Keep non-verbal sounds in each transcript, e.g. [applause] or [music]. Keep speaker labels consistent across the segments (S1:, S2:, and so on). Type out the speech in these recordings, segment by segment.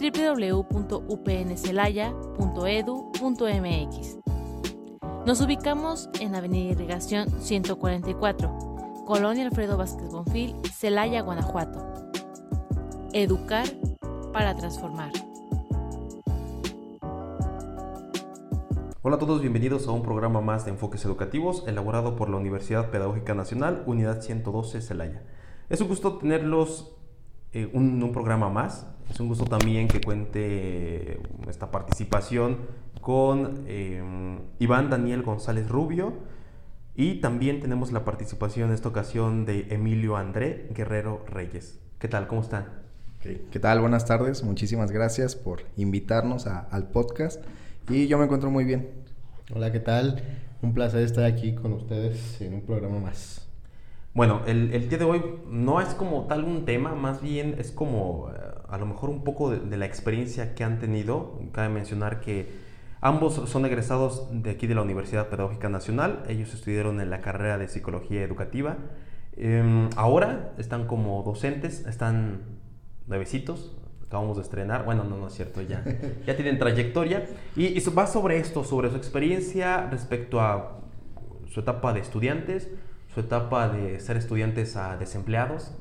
S1: www.upncelaya.edu.mx. Nos ubicamos en Avenida Irrigación 144, Colonia Alfredo Vázquez Bonfil, Celaya, Guanajuato. Educar para transformar.
S2: Hola a todos, bienvenidos a un programa más de enfoques educativos elaborado por la Universidad Pedagógica Nacional, Unidad 112 Celaya. Es un gusto tenerlos en eh, un, un, programa más. Es un gusto también que cuente esta participación con eh, Iván Daniel González Rubio y también tenemos la participación en esta ocasión de Emilio André Guerrero Reyes. ¿Qué tal? ¿Cómo están?
S3: Okay. ¿Qué tal? Buenas tardes. Muchísimas gracias por invitarnos a, al podcast y yo me encuentro muy bien.
S4: Hola, ¿qué tal? Un placer estar aquí con ustedes en un programa más.
S2: Bueno, el, el día de hoy no es como tal un tema, más bien es como a lo mejor un poco de, de, la experiencia que han tenido. Cabe mencionar que ambos son egresados de aquí de la Universidad Pedagógica Nacional. Ellos estudiaron en la carrera de Psicología Educativa. Eh, ahora están como docentes, están nuevecitos, acabamos de estrenar, bueno, no, no es cierto, ya, [laughs] ya tienen trayectoria, y, y, va sobre esto, sobre su experiencia respecto a su etapa de estudiantes, su etapa de ser estudiantes a desempleados,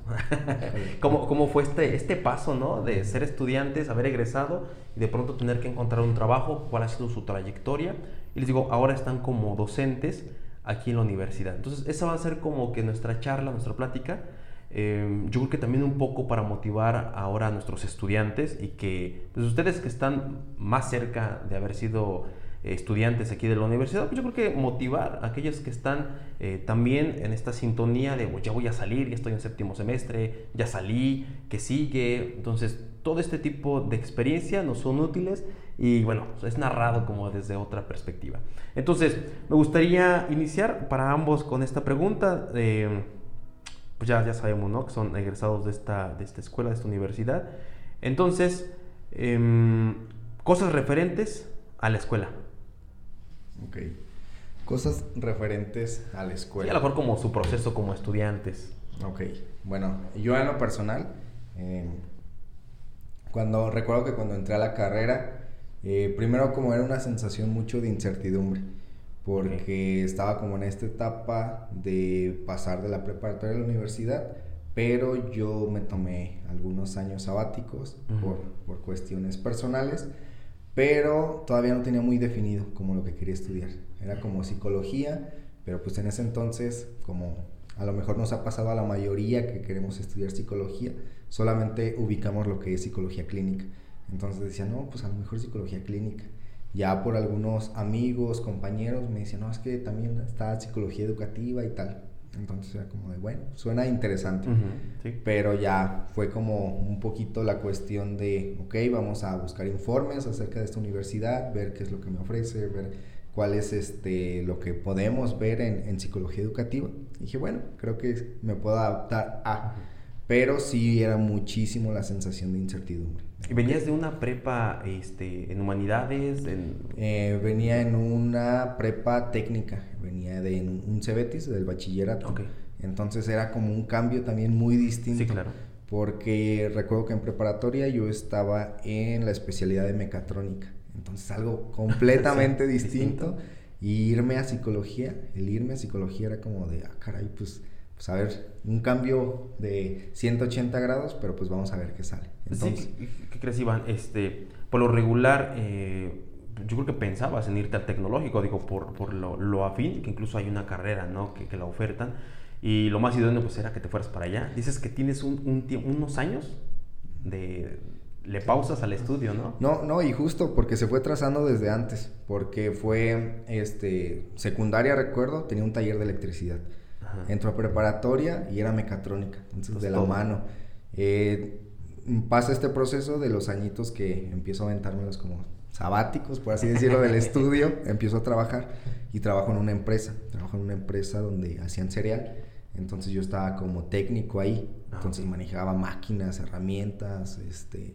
S2: [laughs] ¿Cómo, cómo, fue este, este paso, ¿no? De ser estudiantes, haber egresado y de pronto tener que encontrar un trabajo, cuál ha sido su trayectoria, y les digo, ahora están como docentes aquí en la universidad. Entonces, esa va a ser como que nuestra charla, nuestra plática, eh, yo creo que también un poco para motivar ahora a nuestros estudiantes y que pues ustedes que están más cerca de haber sido estudiantes aquí de la universidad, pues yo creo que motivar a aquellos que están eh, también en esta sintonía de pues ya voy a salir, ya estoy en séptimo semestre, ya salí, que sigue. Entonces, todo este tipo de experiencia nos son útiles y bueno, es narrado como desde otra perspectiva. Entonces, me gustaría iniciar para ambos con esta pregunta. Eh, pues ya, ya sabemos, ¿no? Que son egresados de esta, de esta escuela, de esta universidad. Entonces, eh, cosas referentes a la escuela.
S3: Ok. Cosas referentes a la escuela.
S2: Y a lo mejor como su proceso como estudiantes.
S3: Ok. Bueno, yo en lo personal, eh, cuando recuerdo que cuando entré a la carrera, eh, primero como era una sensación mucho de incertidumbre porque estaba como en esta etapa de pasar de la preparatoria a la universidad, pero yo me tomé algunos años sabáticos uh -huh. por, por, cuestiones personales, pero todavía no tenía muy definido como lo que quería estudiar. Era como psicología, pero pues en ese entonces, como a lo mejor nos ha pasado a la mayoría que queremos estudiar psicología, solamente ubicamos lo que es psicología clínica. Entonces decía, no, pues a lo mejor psicología clínica ya por algunos amigos, compañeros, me decían, no, es que también está psicología educativa y tal. Entonces era como de, bueno, suena interesante. Uh -huh, sí. Pero ya fue como un poquito la cuestión de, ok, vamos a buscar informes acerca de esta universidad, ver qué es lo que me ofrece, ver cuál es este, lo que podemos ver en, en psicología educativa. Y dije, bueno, creo que me puedo adaptar a... Uh -huh. Pero sí era muchísimo la sensación de incertidumbre.
S2: ¿Y venías de una prepa este, en humanidades? En...
S3: Eh, venía en una prepa técnica, venía de un, Cebetis, del bachillerato.
S2: Okay.
S3: Entonces era como un cambio también muy distinto.
S2: Sí, claro.
S3: Porque recuerdo que en preparatoria yo estaba en la especialidad de mecatrónica. Entonces algo completamente [laughs] sí, distinto. distinto. Y irme a psicología, el irme a psicología era como de, ah, caray, pues pues a ver, un cambio de 180 grados, pero pues vamos a ver qué sale.
S2: Entonces, sí, ¿qué crees, Iván? Este, por lo regular, eh, yo creo que pensabas en irte al tecnológico, digo, por, por lo, lo, afín, que incluso hay una carrera, ¿no? Que, que, la ofertan, y lo más idóneo pues era que te fueras para allá. Dices que tienes un, un unos años de... Le pausas al estudio, ¿no?
S3: No, no, y justo porque se fue trazando desde antes, porque fue, este, secundaria, recuerdo, tenía un taller de electricidad. Ajá. Entró a preparatoria y era mecatrónica, entonces pues de la todo. mano. Eh, pasa este proceso de los añitos que empiezo a aventármelos como sabáticos, por así decirlo, del [laughs] estudio, empiezo a trabajar y trabajo en una empresa, trabajo en una empresa donde hacían cereal, entonces yo estaba como técnico ahí,
S2: Ah,
S3: entonces manejaba máquinas, herramientas, este,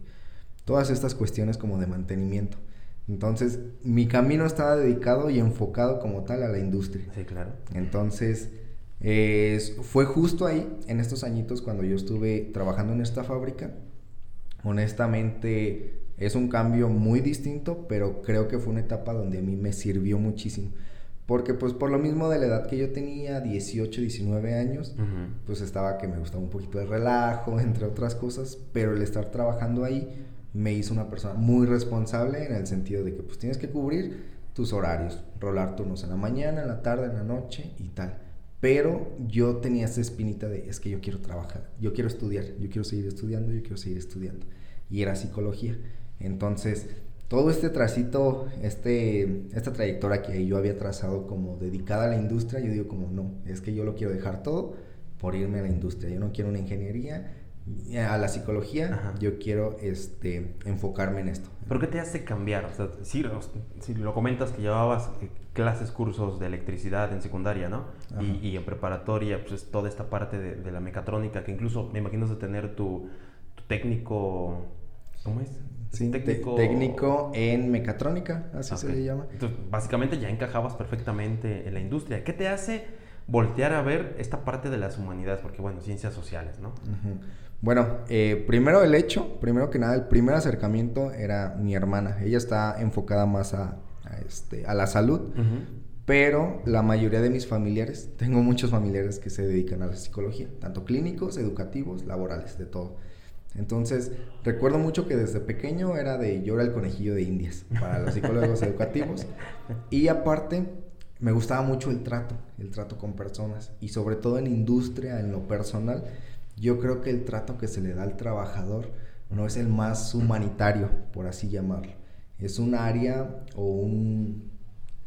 S3: todas estas cuestiones como de mantenimiento. Entonces, mi camino estaba dedicado y enfocado como tal a la industria.
S2: Sí, claro.
S3: Entonces, eh, fue justo ahí, en estos añitos, cuando yo estuve trabajando en esta fábrica. Honestamente, es un cambio muy distinto, pero creo que fue una etapa donde a mí me sirvió muchísimo. Porque pues por lo mismo de la edad que yo tenía, 18, 19 años, pues estaba que me gustaba un poquito de relajo, [laughs] entre otras cosas, pero el estar trabajando ahí me hizo una persona muy responsable en el sentido de que pues tienes que cubrir tus horarios, rolar turnos en la mañana, en la tarde, en la noche y tal. Pero yo tenía esa espinita de, es que yo quiero trabajar, yo quiero estudiar, yo quiero seguir estudiando, yo quiero seguir estudiando. Y era psicología. Entonces, todo este tracito, este, esta trayectoria que yo había trazado como dedicada a la industria, yo digo como, no, es que yo lo quiero dejar todo por irme a la industria. Yo no quiero una ingeniería, a la psicología,
S2: Ajá.
S3: yo quiero este, enfocarme en esto.
S2: ¿Pero qué te hace cambiar? O sea, sí, lo comentas que llevabas eh, clases, cursos de electricidad en secundaria, ¿no? Y, y en preparatoria, pues es toda esta parte de, de la mecatrónica, que incluso me imagino de tener tu, tu técnico... ¿Cómo es?
S3: Sí, te- técnico en mecatrónica, así se le llama.
S2: Entonces, básicamente ya encajabas perfectamente en la industria. ¿Qué te hace voltear a ver esta parte de las humanidades? Porque, bueno, ciencias sociales, ¿no?
S3: Bueno, eh, primero el hecho, primero que nada, el primer acercamiento era mi hermana. Ella está enfocada más a, a, este, a la salud, pero la mayoría de mis familiares, [laughs] tengo muchos familiares que se dedican a la psicología, tanto clínicos, educativos, laborales, de todo. Entonces, recuerdo mucho que desde pequeño era de yo era el conejillo de indias para los psicólogos [laughs] educativos. Y aparte, me gustaba mucho el trato, el trato con personas. Y sobre todo en industria, en lo personal, yo creo que el trato que se le da al trabajador no es el más humanitario, por así llamarlo. Es un área o un,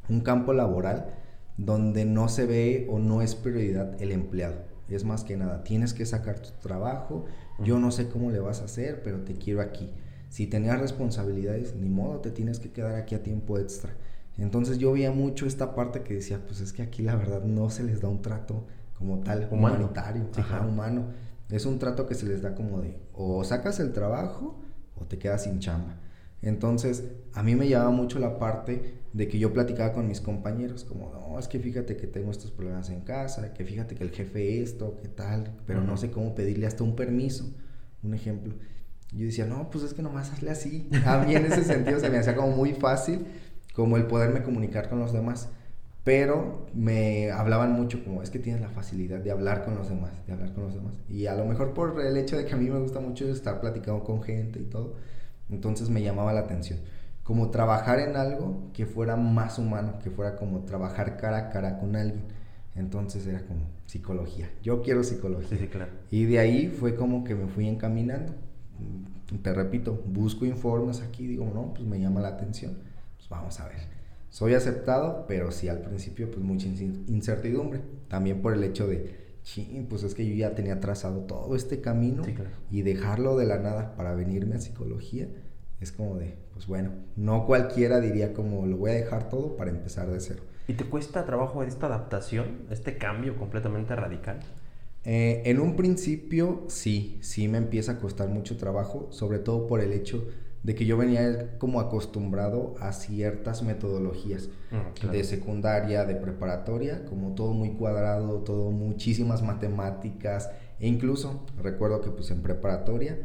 S3: un campo laboral donde no se ve o no es prioridad el empleado. Es más que nada, tienes que sacar tu trabajo, yo no sé cómo le vas a hacer, pero te quiero aquí. Si tenías responsabilidades, ni modo, te tienes que quedar aquí a tiempo extra. Entonces yo veía mucho esta parte que decía, pues es que aquí la verdad no se les da un trato como tal,
S2: Humano.
S3: humanitario, ajá,
S2: Ajá.
S3: humano. Es un trato que se les da como de o sacas el trabajo o te quedas sin chamba. Entonces, a mí me llamaba mucho la parte de que yo platicaba con mis compañeros, como, no, es que fíjate que tengo estos problemas en casa, que fíjate que el jefe esto, que tal, pero no sé cómo pedirle hasta un permiso, un ejemplo. Yo decía, no, pues es que nomás hazle así. A mí en ese sentido se me hacía como muy fácil, como el poderme comunicar con los demás. Pero me hablaban mucho como, es que tienes la facilidad de hablar con los demás, de hablar con los demás. Y a lo mejor por el hecho de que a mí me gusta mucho estar platicando con gente y todo, entonces me llamaba la atención. Como trabajar en algo que fuera más humano, que fuera como trabajar cara a cara con alguien. Entonces era como psicología. Yo quiero psicología.
S2: Sí, sí, claro.
S3: Y de ahí fue como que me fui encaminando. Te repito, busco informes aquí, digo, no, pues me llama la atención. Pues vamos a ver. Soy aceptado, pero sí al principio pues mucha incertidumbre. También por el hecho de, sí, pues es que yo ya tenía trazado todo este camino
S2: Sí, claro.
S3: y dejarlo de la nada para venirme a psicología es como de, pues bueno, no cualquiera diría como lo voy a dejar todo para empezar de cero.
S2: ¿Y te cuesta trabajo esta adaptación, este cambio completamente radical?
S3: Eh, en un principio sí, sí me empieza a costar mucho trabajo, sobre todo por el hecho de que yo venía como acostumbrado a ciertas metodologías
S2: Mm, claro.
S3: de secundaria, de preparatoria, como todo muy cuadrado, todo muchísimas matemáticas e incluso recuerdo que pues en preparatoria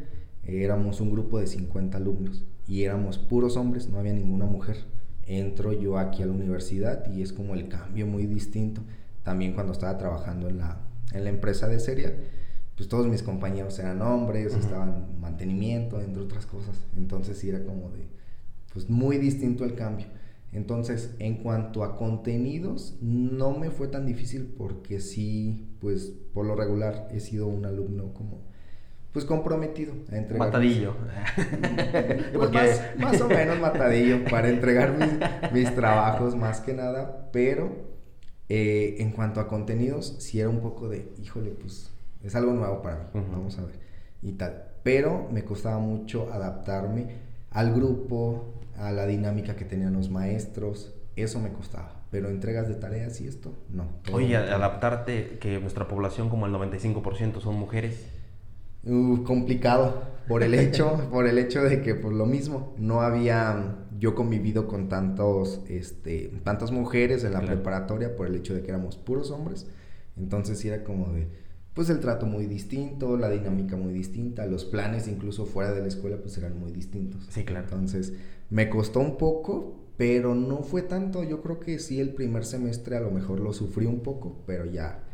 S3: éramos un grupo de 50 alumnos y éramos puros hombres, no había ninguna mujer. Entro yo aquí a la universidad y es como el cambio muy distinto. También cuando estaba trabajando en la, en la empresa de cereal, pues todos mis compañeros eran hombres,
S2: Ujú.
S3: estaban en mantenimiento, entre otras cosas. Entonces sí era como de, pues muy distinto el cambio. Entonces, en cuanto a contenidos, no me fue tan difícil porque sí, pues por lo regular he sido un alumno como, pues comprometido a entregar.
S2: Matadillo. [laughs] [laughs]
S3: Pues más, más o menos matadillo para entregar mis, mis trabajos más que nada, pero eh, en cuanto a contenidos, sí era un poco de, híjole, pues es algo nuevo para mí, vamos a ver, y tal. Pero me costaba mucho adaptarme al grupo, a la dinámica que tenían los maestros, eso me costaba. Pero entregas de tareas y esto, no.
S2: Oye, adaptarte, que nuestra población como el 95% son mujeres.
S3: Uh, complicado por el [laughs] hecho por el hecho de que por lo mismo no había yo convivido con tantos este tantas mujeres en la
S2: Claro.
S3: preparatoria por el hecho de que éramos puros hombres entonces era como de pues el trato muy distinto la dinámica muy distinta los planes incluso fuera de la escuela pues eran muy distintos
S2: Sí, claro.
S3: entonces me costó un poco pero no fue tanto yo creo que sí el primer semestre a lo mejor lo sufrí un poco pero ya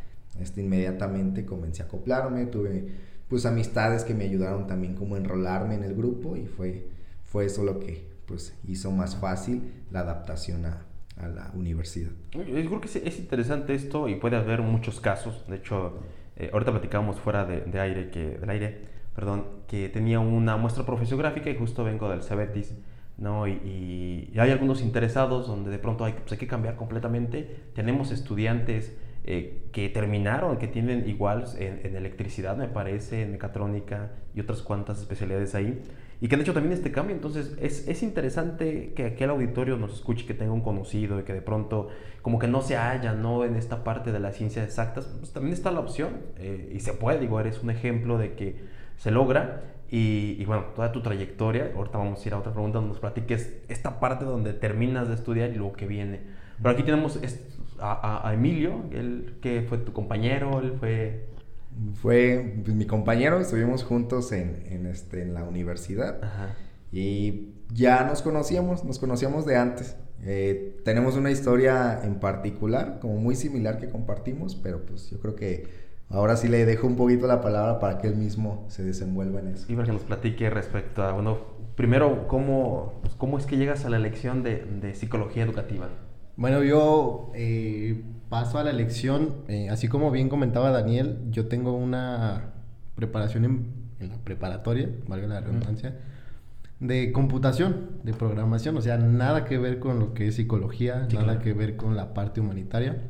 S3: este, inmediatamente comencé a acoplarme, tuve pues amistades que me ayudaron también como a enrolarme en el grupo y fue, fue eso lo que pues hizo más fácil la adaptación a, a la universidad.
S2: Yo creo que es, es interesante esto y puede haber muchos casos. De hecho, eh, ahorita platicábamos fuera de, de aire, que, del aire, perdón, que tenía una muestra profesiográfica y justo vengo del Cebetis, ¿no? Y, y- y hay algunos interesados donde de pronto hay, pues, hay que cambiar completamente. Tenemos estudiantes eh, que terminaron, que tienen igual en, en electricidad, me parece, en mecatrónica y otras cuantas especialidades ahí, y que han hecho también este cambio. Entonces, es, es interesante que aquel auditorio nos escuche, que tenga un conocido y que de pronto, como que no se halla, ¿no? En esta parte de las ciencias exactas, pues también está la opción, eh, y se puede, digo, eres un ejemplo de que se logra. Y, y bueno, toda tu trayectoria, ahorita vamos a ir a otra pregunta donde nos platiques esta parte donde terminas de estudiar y luego que viene. Pero aquí tenemos a, Emilio, él que fue tu compañero, él fue...
S3: Fue pues, mi compañero, estuvimos juntos en, en, este, en la universidad
S2: Ajá.
S3: y ya nos conocíamos, nos conocíamos de antes. Eh, tenemos una historia en particular, como muy similar que compartimos, pero pues yo creo que ahora sí le dejo un poquito la palabra para que él mismo se desenvuelva en eso.
S2: Y para que nos platique respecto a, bueno, primero, ¿cómo, pues, cómo es que llegas a la elección de, de psicología educativa?
S4: Bueno, yo eh, paso a la elección, eh, así como bien comentaba Daniel, yo tengo una preparación en, en la preparatoria, valga la redundancia, de computación, de programación, o sea, nada que ver con lo que es psicología,
S2: Sí,
S4: nada
S2: claro.
S4: que ver con la parte humanitaria.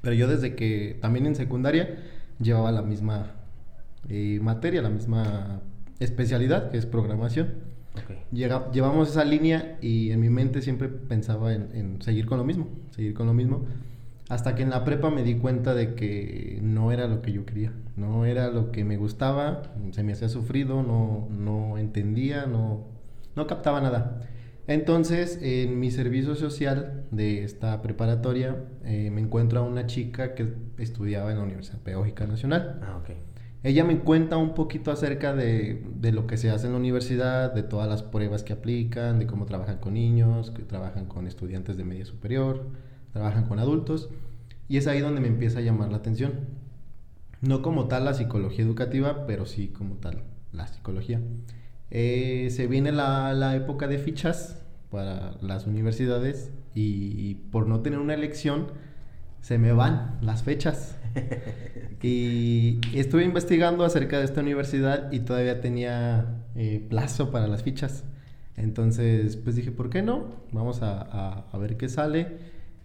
S4: Pero yo desde que también en secundaria llevaba la misma eh, materia, la misma especialidad, que es programación.
S2: Ok.
S4: Llega- llevamos esa línea y en mi mente siempre pensaba en, en seguir con lo mismo, seguir con lo mismo. Hasta que en la prepa me di cuenta de que no era lo que yo quería, no era lo que me gustaba, se me hacía sufrido, no, no entendía, no, no captaba nada. Entonces, en mi servicio social de esta preparatoria, eh, me encuentro a una chica que estudiaba en la Universidad Pedagógica Nacional.
S2: Ah, ok.
S4: Ella me cuenta un poquito acerca de, de lo que se hace en la universidad, de todas las pruebas que aplican, de cómo trabajan con niños, que trabajan con estudiantes de media superior, trabajan con adultos. Y es ahí donde me empieza a llamar la atención. No como tal la psicología educativa, pero sí como tal la psicología. Eh, se viene la, la época de fichas para las universidades y por no tener una elección se me van las fechas. [laughs] Y estuve investigando acerca de esta universidad y todavía tenía eh, plazo para las fichas. Entonces, pues dije, ¿por qué no? Vamos a, a- ver qué sale.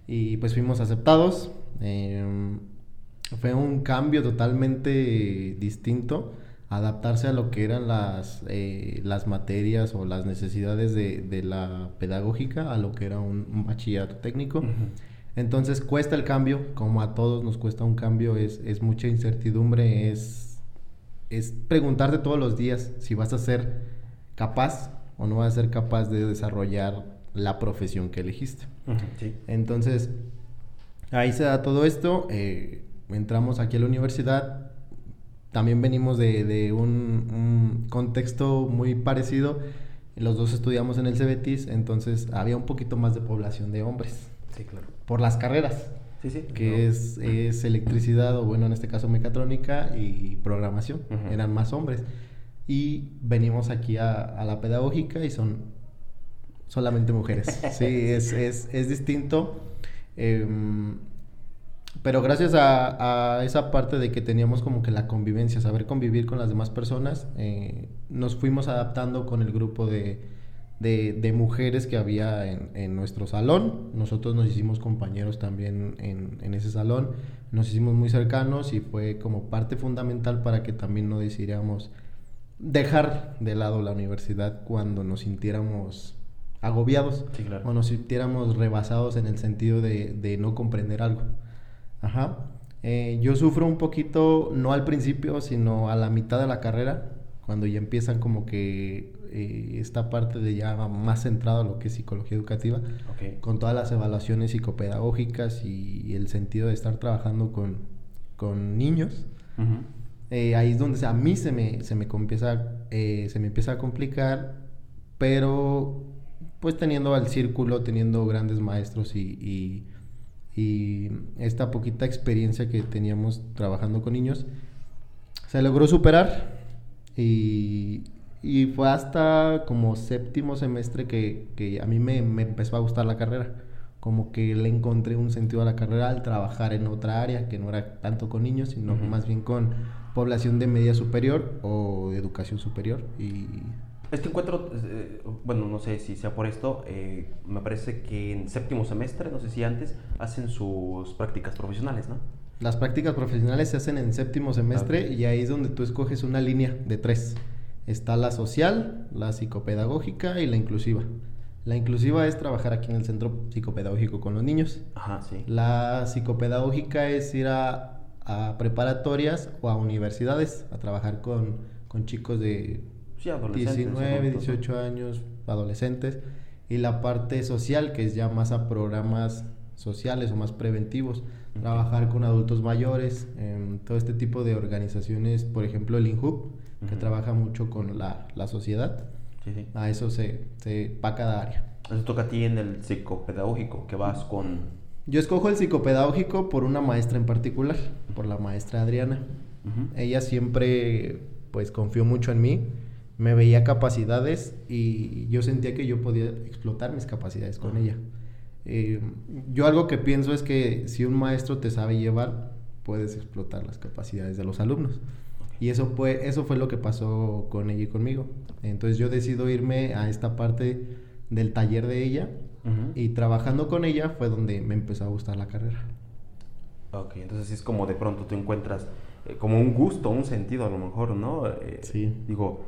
S4: Y pues fuimos aceptados. Em, fue un cambio totalmente distinto. Adaptarse a lo que eran las, eh, las materias o las necesidades de, de la pedagógica a lo que era un, bachillerato técnico.
S2: Ujú.
S4: Entonces cuesta el cambio, como a todos nos cuesta un cambio, es, es mucha incertidumbre, es, es preguntarte todos los días si vas a ser capaz o no vas a ser capaz de desarrollar la profesión que elegiste.
S2: Sí.
S4: Entonces, ahí se da todo esto, eh, entramos aquí a la universidad, también venimos de, de un, un contexto muy parecido, los dos estudiamos en el Cebetis, entonces había un poquito más de población de hombres
S2: Sí, claro.
S4: por las carreras,
S2: Sí, sí.
S4: que
S2: No.
S4: es, es electricidad o bueno, en este caso mecatrónica y programación,
S2: Ujú.
S4: eran más hombres. Y venimos aquí a, a la pedagógica y son solamente mujeres. [laughs] Sí, es, es, es distinto. em, pero gracias a, a esa parte de que teníamos como que la convivencia, saber convivir con las demás personas, eh, nos fuimos adaptando con el grupo de, de, de mujeres que había en, en nuestro salón. Nosotros nos hicimos compañeros también en, en ese salón, nos hicimos muy cercanos y fue como parte fundamental para que también no decidiéramos dejar de lado la universidad cuando nos sintiéramos agobiados
S2: Sí, claro.
S4: o nos sintiéramos rebasados en el sentido de, de no comprender algo. Ajá. Eh, yo sufro un poquito, no al principio, sino a la mitad de la carrera, cuando ya empiezan como que eh, esta parte de ya más centrado a lo que es psicología educativa,
S2: Ok.
S4: con todas las evaluaciones psicopedagógicas y, el sentido de estar trabajando con, con niños.
S2: Ujú.
S4: Eh, ahí es donde a mí se me, se me, empieza, eh, se me empieza a complicar, pero pues teniendo al círculo, teniendo grandes maestros y, y- y esta poquita experiencia que teníamos trabajando con niños, se logró superar y, y fue hasta como séptimo semestre que, que a mí me, me empezó a gustar la carrera. Como que le encontré un sentido a la carrera al trabajar en otra área, que no era tanto con niños, sino más bien con población de media superior o de educación superior. Y
S2: Este encuentro, eh, bueno, no sé si sea por esto, eh, me parece que en séptimo semestre, no sé si antes, hacen sus prácticas profesionales, ¿no?
S4: las prácticas profesionales se hacen en séptimo semestre y ahí es donde tú escoges una línea de tres. Está la social, la psicopedagógica y la inclusiva. La inclusiva es trabajar aquí en el centro psicopedagógico con los niños.
S2: Ajá, sí.
S4: La psicopedagógica es ir a, a preparatorias o a universidades a trabajar con, con chicos de
S2: Sí, adolescentes.
S4: 19,
S2: adultos, ¿no?
S4: 18 años, adolescentes. Y la parte social, que es ya más a programas sociales o más preventivos. Trabajar con adultos mayores, en todo este tipo de organizaciones, por ejemplo el INJUP, que trabaja mucho con la, la sociedad.
S2: Sí, sí.
S4: A eso se, se va cada área.
S2: Eso toca a ti en el psicopedagógico, que vas con...
S4: Yo escojo el psicopedagógico por una maestra en particular, por la maestra Adriana. Ella siempre pues confió mucho en mí, me veía capacidades y yo sentía que yo podía explotar mis capacidades con ella. Eh, yo algo que pienso es que si un maestro te sabe llevar, puedes explotar las capacidades de los alumnos. Y eso fue, eso fue lo que pasó con ella y conmigo. Entonces yo decido irme a esta parte del taller de ella y trabajando con ella fue donde me empezó a gustar la carrera.
S2: Ok, entonces es como de pronto tú encuentras eh, como un gusto, un sentido a lo mejor, ¿no? Eh,
S4: Sí.
S2: Digo,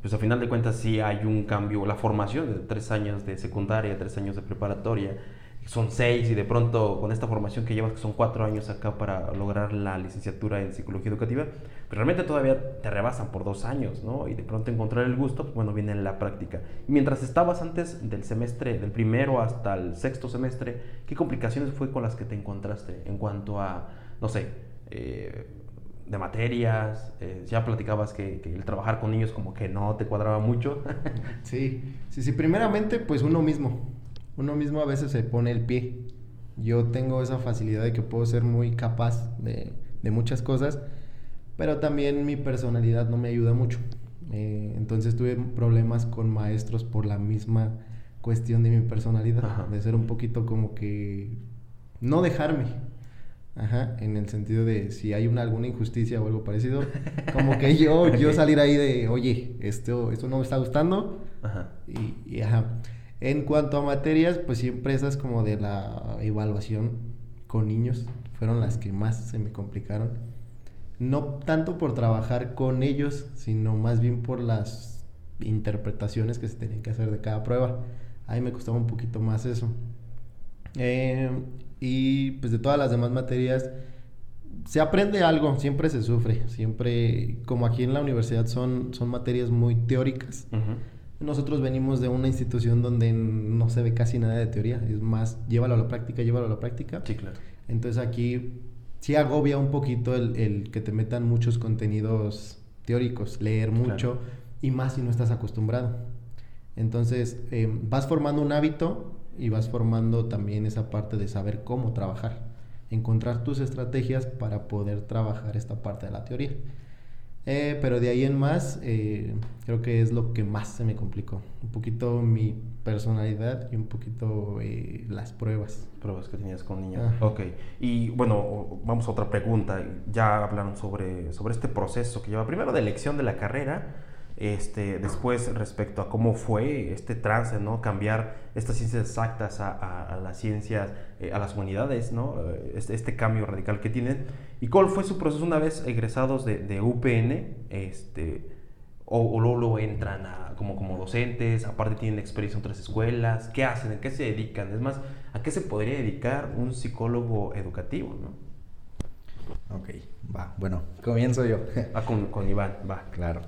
S2: pues a final de cuentas sí hay un cambio, la formación de tres años de secundaria, tres años de preparatoria, son seis y de pronto con esta formación que llevas, que son cuatro años acá para lograr la licenciatura en psicología educativa, pero realmente todavía te rebasan por dos años, ¿no? Y de pronto encontrar el gusto, pues bueno, viene en la práctica. Y mientras estabas antes del semestre, del primero hasta el sexto semestre, ¿qué complicaciones fue con las que te encontraste en cuanto a, no sé, eh, de materias? eh, ya platicabas que, que el trabajar con niños como que no te cuadraba mucho.
S4: Sí, sí, sí, primeramente pues uno mismo, uno mismo a veces se pone el pie. Yo tengo esa facilidad de que puedo ser muy capaz de, de muchas cosas, pero también mi personalidad no me ayuda mucho. Eh, entonces tuve problemas con maestros por la misma cuestión de mi personalidad,
S2: Ajá.
S4: de ser un poquito como que no dejarme. Ajá, en el sentido de si hay una, alguna injusticia o algo parecido, como que yo, yo [laughs] salir ahí de, oye, esto, esto no me está gustando,
S2: Ajá.
S4: y, y, ajá. En cuanto a materias, pues siempre esas como de la evaluación con niños fueron las que más se me complicaron. No tanto por trabajar con ellos, sino más bien por las interpretaciones que se tenían que hacer de cada prueba. Ahí me costaba un poquito más eso. Eh, y pues de todas las demás materias, se aprende algo, siempre se sufre, siempre, como aquí en la universidad son, son materias muy teóricas.
S2: Ujú.
S4: Nosotros venimos de una institución donde no se ve casi nada de teoría, es más, llévalo a la práctica, llévalo a la práctica.
S2: Sí, claro.
S4: Entonces aquí sí agobia un poquito el, el que te metan muchos contenidos teóricos, leer mucho
S2: Claro.
S4: y más si no estás acostumbrado. Entonces eh, vas formando un hábito y vas formando también esa parte de saber cómo trabajar, encontrar tus estrategias para poder trabajar esta parte de la teoría. Eh, pero de ahí en más, eh, creo que es lo que más se me complicó. Un poquito mi personalidad y un poquito eh, las pruebas.
S2: Pruebas que tenías con niños.
S4: Ajá.
S2: Ok. Y bueno, vamos a otra pregunta. Ya hablaron sobre, sobre este proceso que lleva primero de elección de la carrera, este, después respecto a cómo fue este trance, ¿no? Cambiar estas ciencias exactas a, a- a las ciencias, eh, a las humanidades, ¿no? Eh, Este, este cambio radical que tienen. ¿Y cuál fue su proceso una vez egresados de, de UPN? Este, o, luego, entran como, como docentes, aparte tienen experiencia en otras escuelas, ¿qué hacen? ¿A qué se dedican? Es más, ¿a qué se podría dedicar un psicólogo educativo? ¿no?
S3: Ok, va, bueno, comienzo yo.
S2: Ah, con, con Iván, va.
S3: Claro.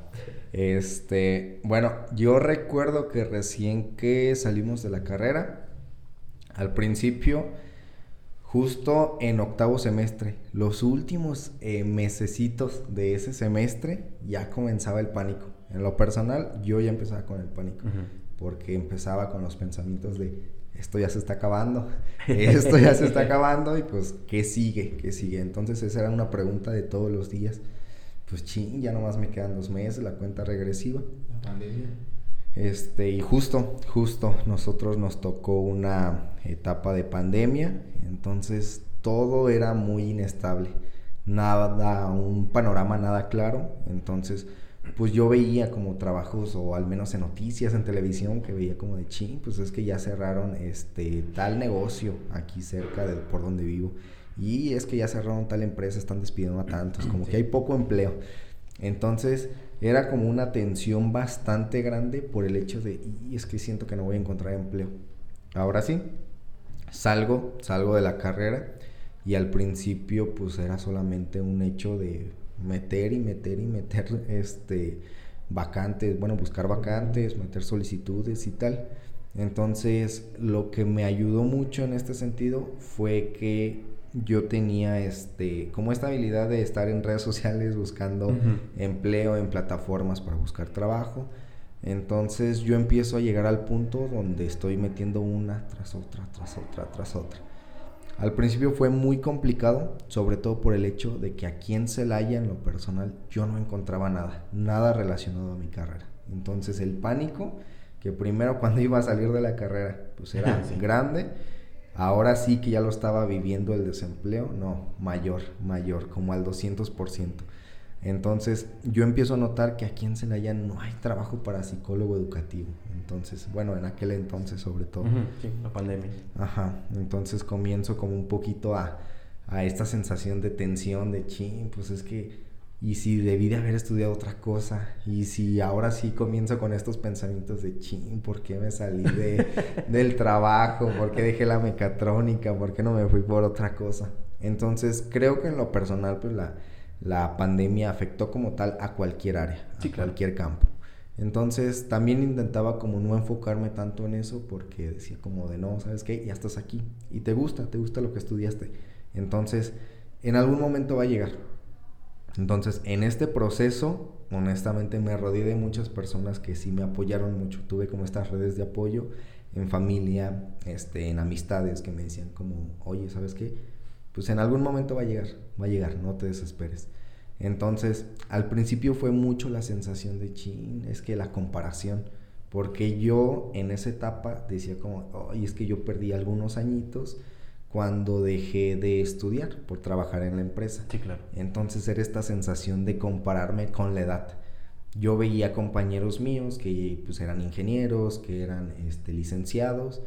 S3: Este, bueno, yo recuerdo que recién que salimos de la carrera, al principio, justo en octavo semestre, los últimos eh, mesecitos de ese semestre, ya comenzaba el pánico. En lo personal, yo ya empezaba con el pánico, porque empezaba con los pensamientos de, esto ya se está acabando, [laughs] esto ya se está [laughs] acabando y pues, ¿qué sigue? ¿Qué sigue? Entonces esa era una pregunta de todos los días. Pues ching, ya nomás me quedan dos meses, la cuenta regresiva. La pandemia. Este, y justo, justo, nosotros nos tocó una etapa de pandemia, entonces todo era muy inestable, nada, un panorama nada claro, entonces pues yo veía como trabajos o al menos en noticias en televisión que veía como de ching, pues es que ya cerraron este tal negocio aquí cerca de por donde vivo y es que ya cerraron tal empresa, están despidiendo a tantos, como que hay poco empleo. Entonces, era como una tensión bastante grande por el hecho de, y es que siento que no voy a encontrar empleo. Ahora sí, salgo, salgo de la carrera y al principio pues era solamente un hecho de meter y meter y meter [laughs] este vacantes, bueno, buscar vacantes, meter solicitudes y tal. Entonces, lo que me ayudó mucho en este sentido fue que yo tenía este como esta habilidad de estar en redes sociales buscando empleo en plataformas para buscar trabajo. Entonces yo empiezo a llegar al punto donde estoy metiendo una tras otra, tras otra, tras otra. Al principio fue muy complicado, sobre todo por el hecho de que aquí en Celaya, en lo personal, yo no encontraba nada, nada relacionado a mi carrera. Entonces el pánico, que primero cuando iba a salir de la carrera, pues era [laughs] grande Ahora sí que ya lo estaba viviendo el desempleo, no, mayor, mayor, como al 200%. Entonces yo empiezo a notar que aquí en Celaya no hay trabajo para psicólogo educativo. Entonces, bueno, en aquel entonces sobre todo.
S2: sí, la pandemia.
S3: Ajá, entonces comienzo como un poquito a, a esta sensación de tensión, de ching, pues es que y si debí de haber estudiado otra cosa, y si ahora sí comienzo con estos pensamientos de ching, ¿por qué me salí de, [laughs] del trabajo? ¿Por qué dejé la mecatrónica? ¿Por qué no me fui por otra cosa? Entonces creo que en lo personal pues la, la pandemia afectó como tal a cualquier área, a cualquier campo. Entonces también intentaba como no enfocarme tanto en eso porque decía como de no, ¿sabes qué? Ya estás aquí y te gusta, te gusta lo que estudiaste. Entonces en algún momento va a llegar entonces, en este proceso, honestamente me rodeé de muchas personas que sí me apoyaron mucho. Tuve como estas redes de apoyo en familia, este, en amistades que me decían como, oye, ¿sabes qué? Pues en algún momento va a llegar, va a llegar, no te desesperes. Entonces, al principio fue mucho la sensación de chin, es que la comparación, porque yo en esa etapa decía como, oye, es que yo perdí algunos añitos cuando dejé de estudiar por trabajar en la empresa.
S2: Sí, claro.
S3: Entonces era esta sensación de compararme con la edad. Yo veía compañeros míos que pues eran ingenieros, que eran este, licenciados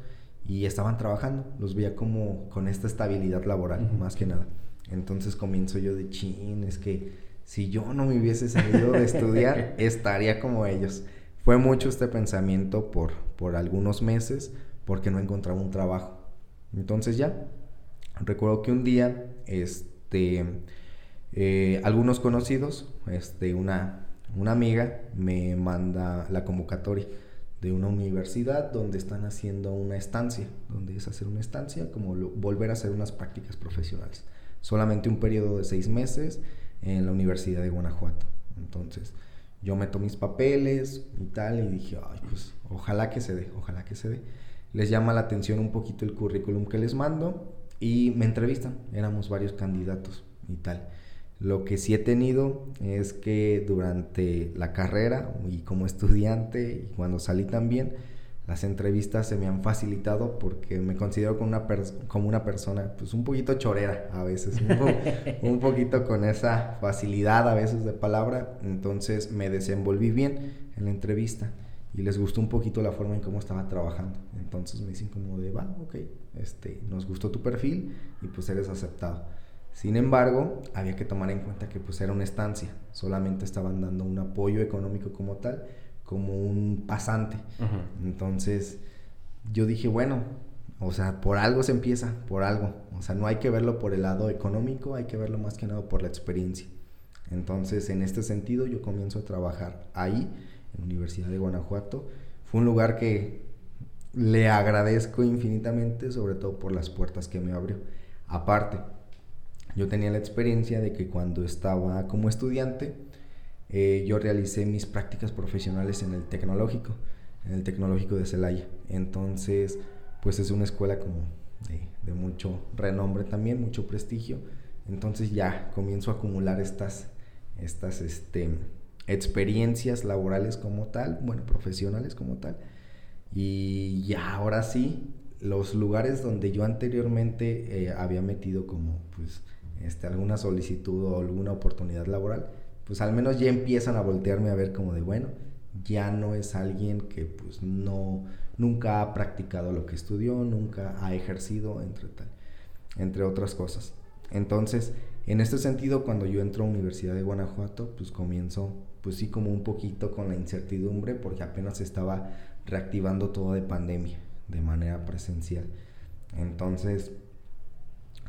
S3: y estaban trabajando. Los veía como con esta estabilidad laboral, más que nada. Entonces comienzo yo de chin, es que si yo no me hubiese salido de estudiar, [laughs] estaría como ellos. Fue mucho este pensamiento por, por algunos meses porque no encontraba un trabajo. Entonces ya, recuerdo que un día, este, eh, algunos conocidos, este, una, una amiga me manda la convocatoria de una universidad donde están haciendo una estancia, donde es hacer una estancia, como volver a hacer unas prácticas profesionales. Solamente un periodo de seis meses en la Universidad de Guanajuato. Entonces, yo meto mis papeles y tal, y dije, pues ojalá que se dé, ojalá que se dé les llama la atención un poquito el currículum que les mando y me entrevistan. Éramos varios candidatos y tal. Lo que sí he tenido es que durante la carrera y como estudiante y cuando salí también, las entrevistas se me han facilitado porque me considero como una, como una persona pues un poquito chorera a veces, un, [laughs] un, poquito con esa facilidad a veces de palabra, entonces me desenvolví bien en la entrevista y les gustó un poquito la forma en cómo estaba trabajando. Entonces me dicen como de, va, ok, este, nos gustó tu perfil y pues eres aceptado. Sin embargo, había que tomar en cuenta que pues era una estancia, solamente estaban dando un apoyo económico como tal, como un pasante. Entonces, yo dije, bueno, o sea, por algo se empieza, por algo. O sea, no hay que verlo por el lado económico, hay que verlo más que nada por la experiencia. Entonces, en este sentido, yo comienzo a trabajar ahí, Universidad de Guanajuato. Fue un lugar que le agradezco infinitamente, sobre todo por las puertas que me abrió. Aparte, yo tenía la experiencia de que cuando estaba como estudiante, eh, yo realicé mis prácticas profesionales en el tecnológico, en el tecnológico de Celaya. Entonces, pues es una escuela como de, mucho renombre también, mucho prestigio. Entonces ya comienzo a acumular estas, estas este, experiencias laborales como tal, bueno, profesionales como tal. Y ya ahora sí, los lugares donde yo anteriormente eh, había metido como pues este, alguna solicitud o alguna oportunidad laboral, pues al menos ya empiezan a voltearme a ver como de, bueno, ya no es alguien que pues no, nunca ha practicado lo que estudió, nunca ha ejercido, entre tal, entre otras cosas. Entonces, en este sentido, cuando yo entro a Universidad de Guanajuato, pues comienzo, pues sí, como un poquito con la incertidumbre, porque apenas estaba reactivando todo de pandemia, de manera presencial. Entonces,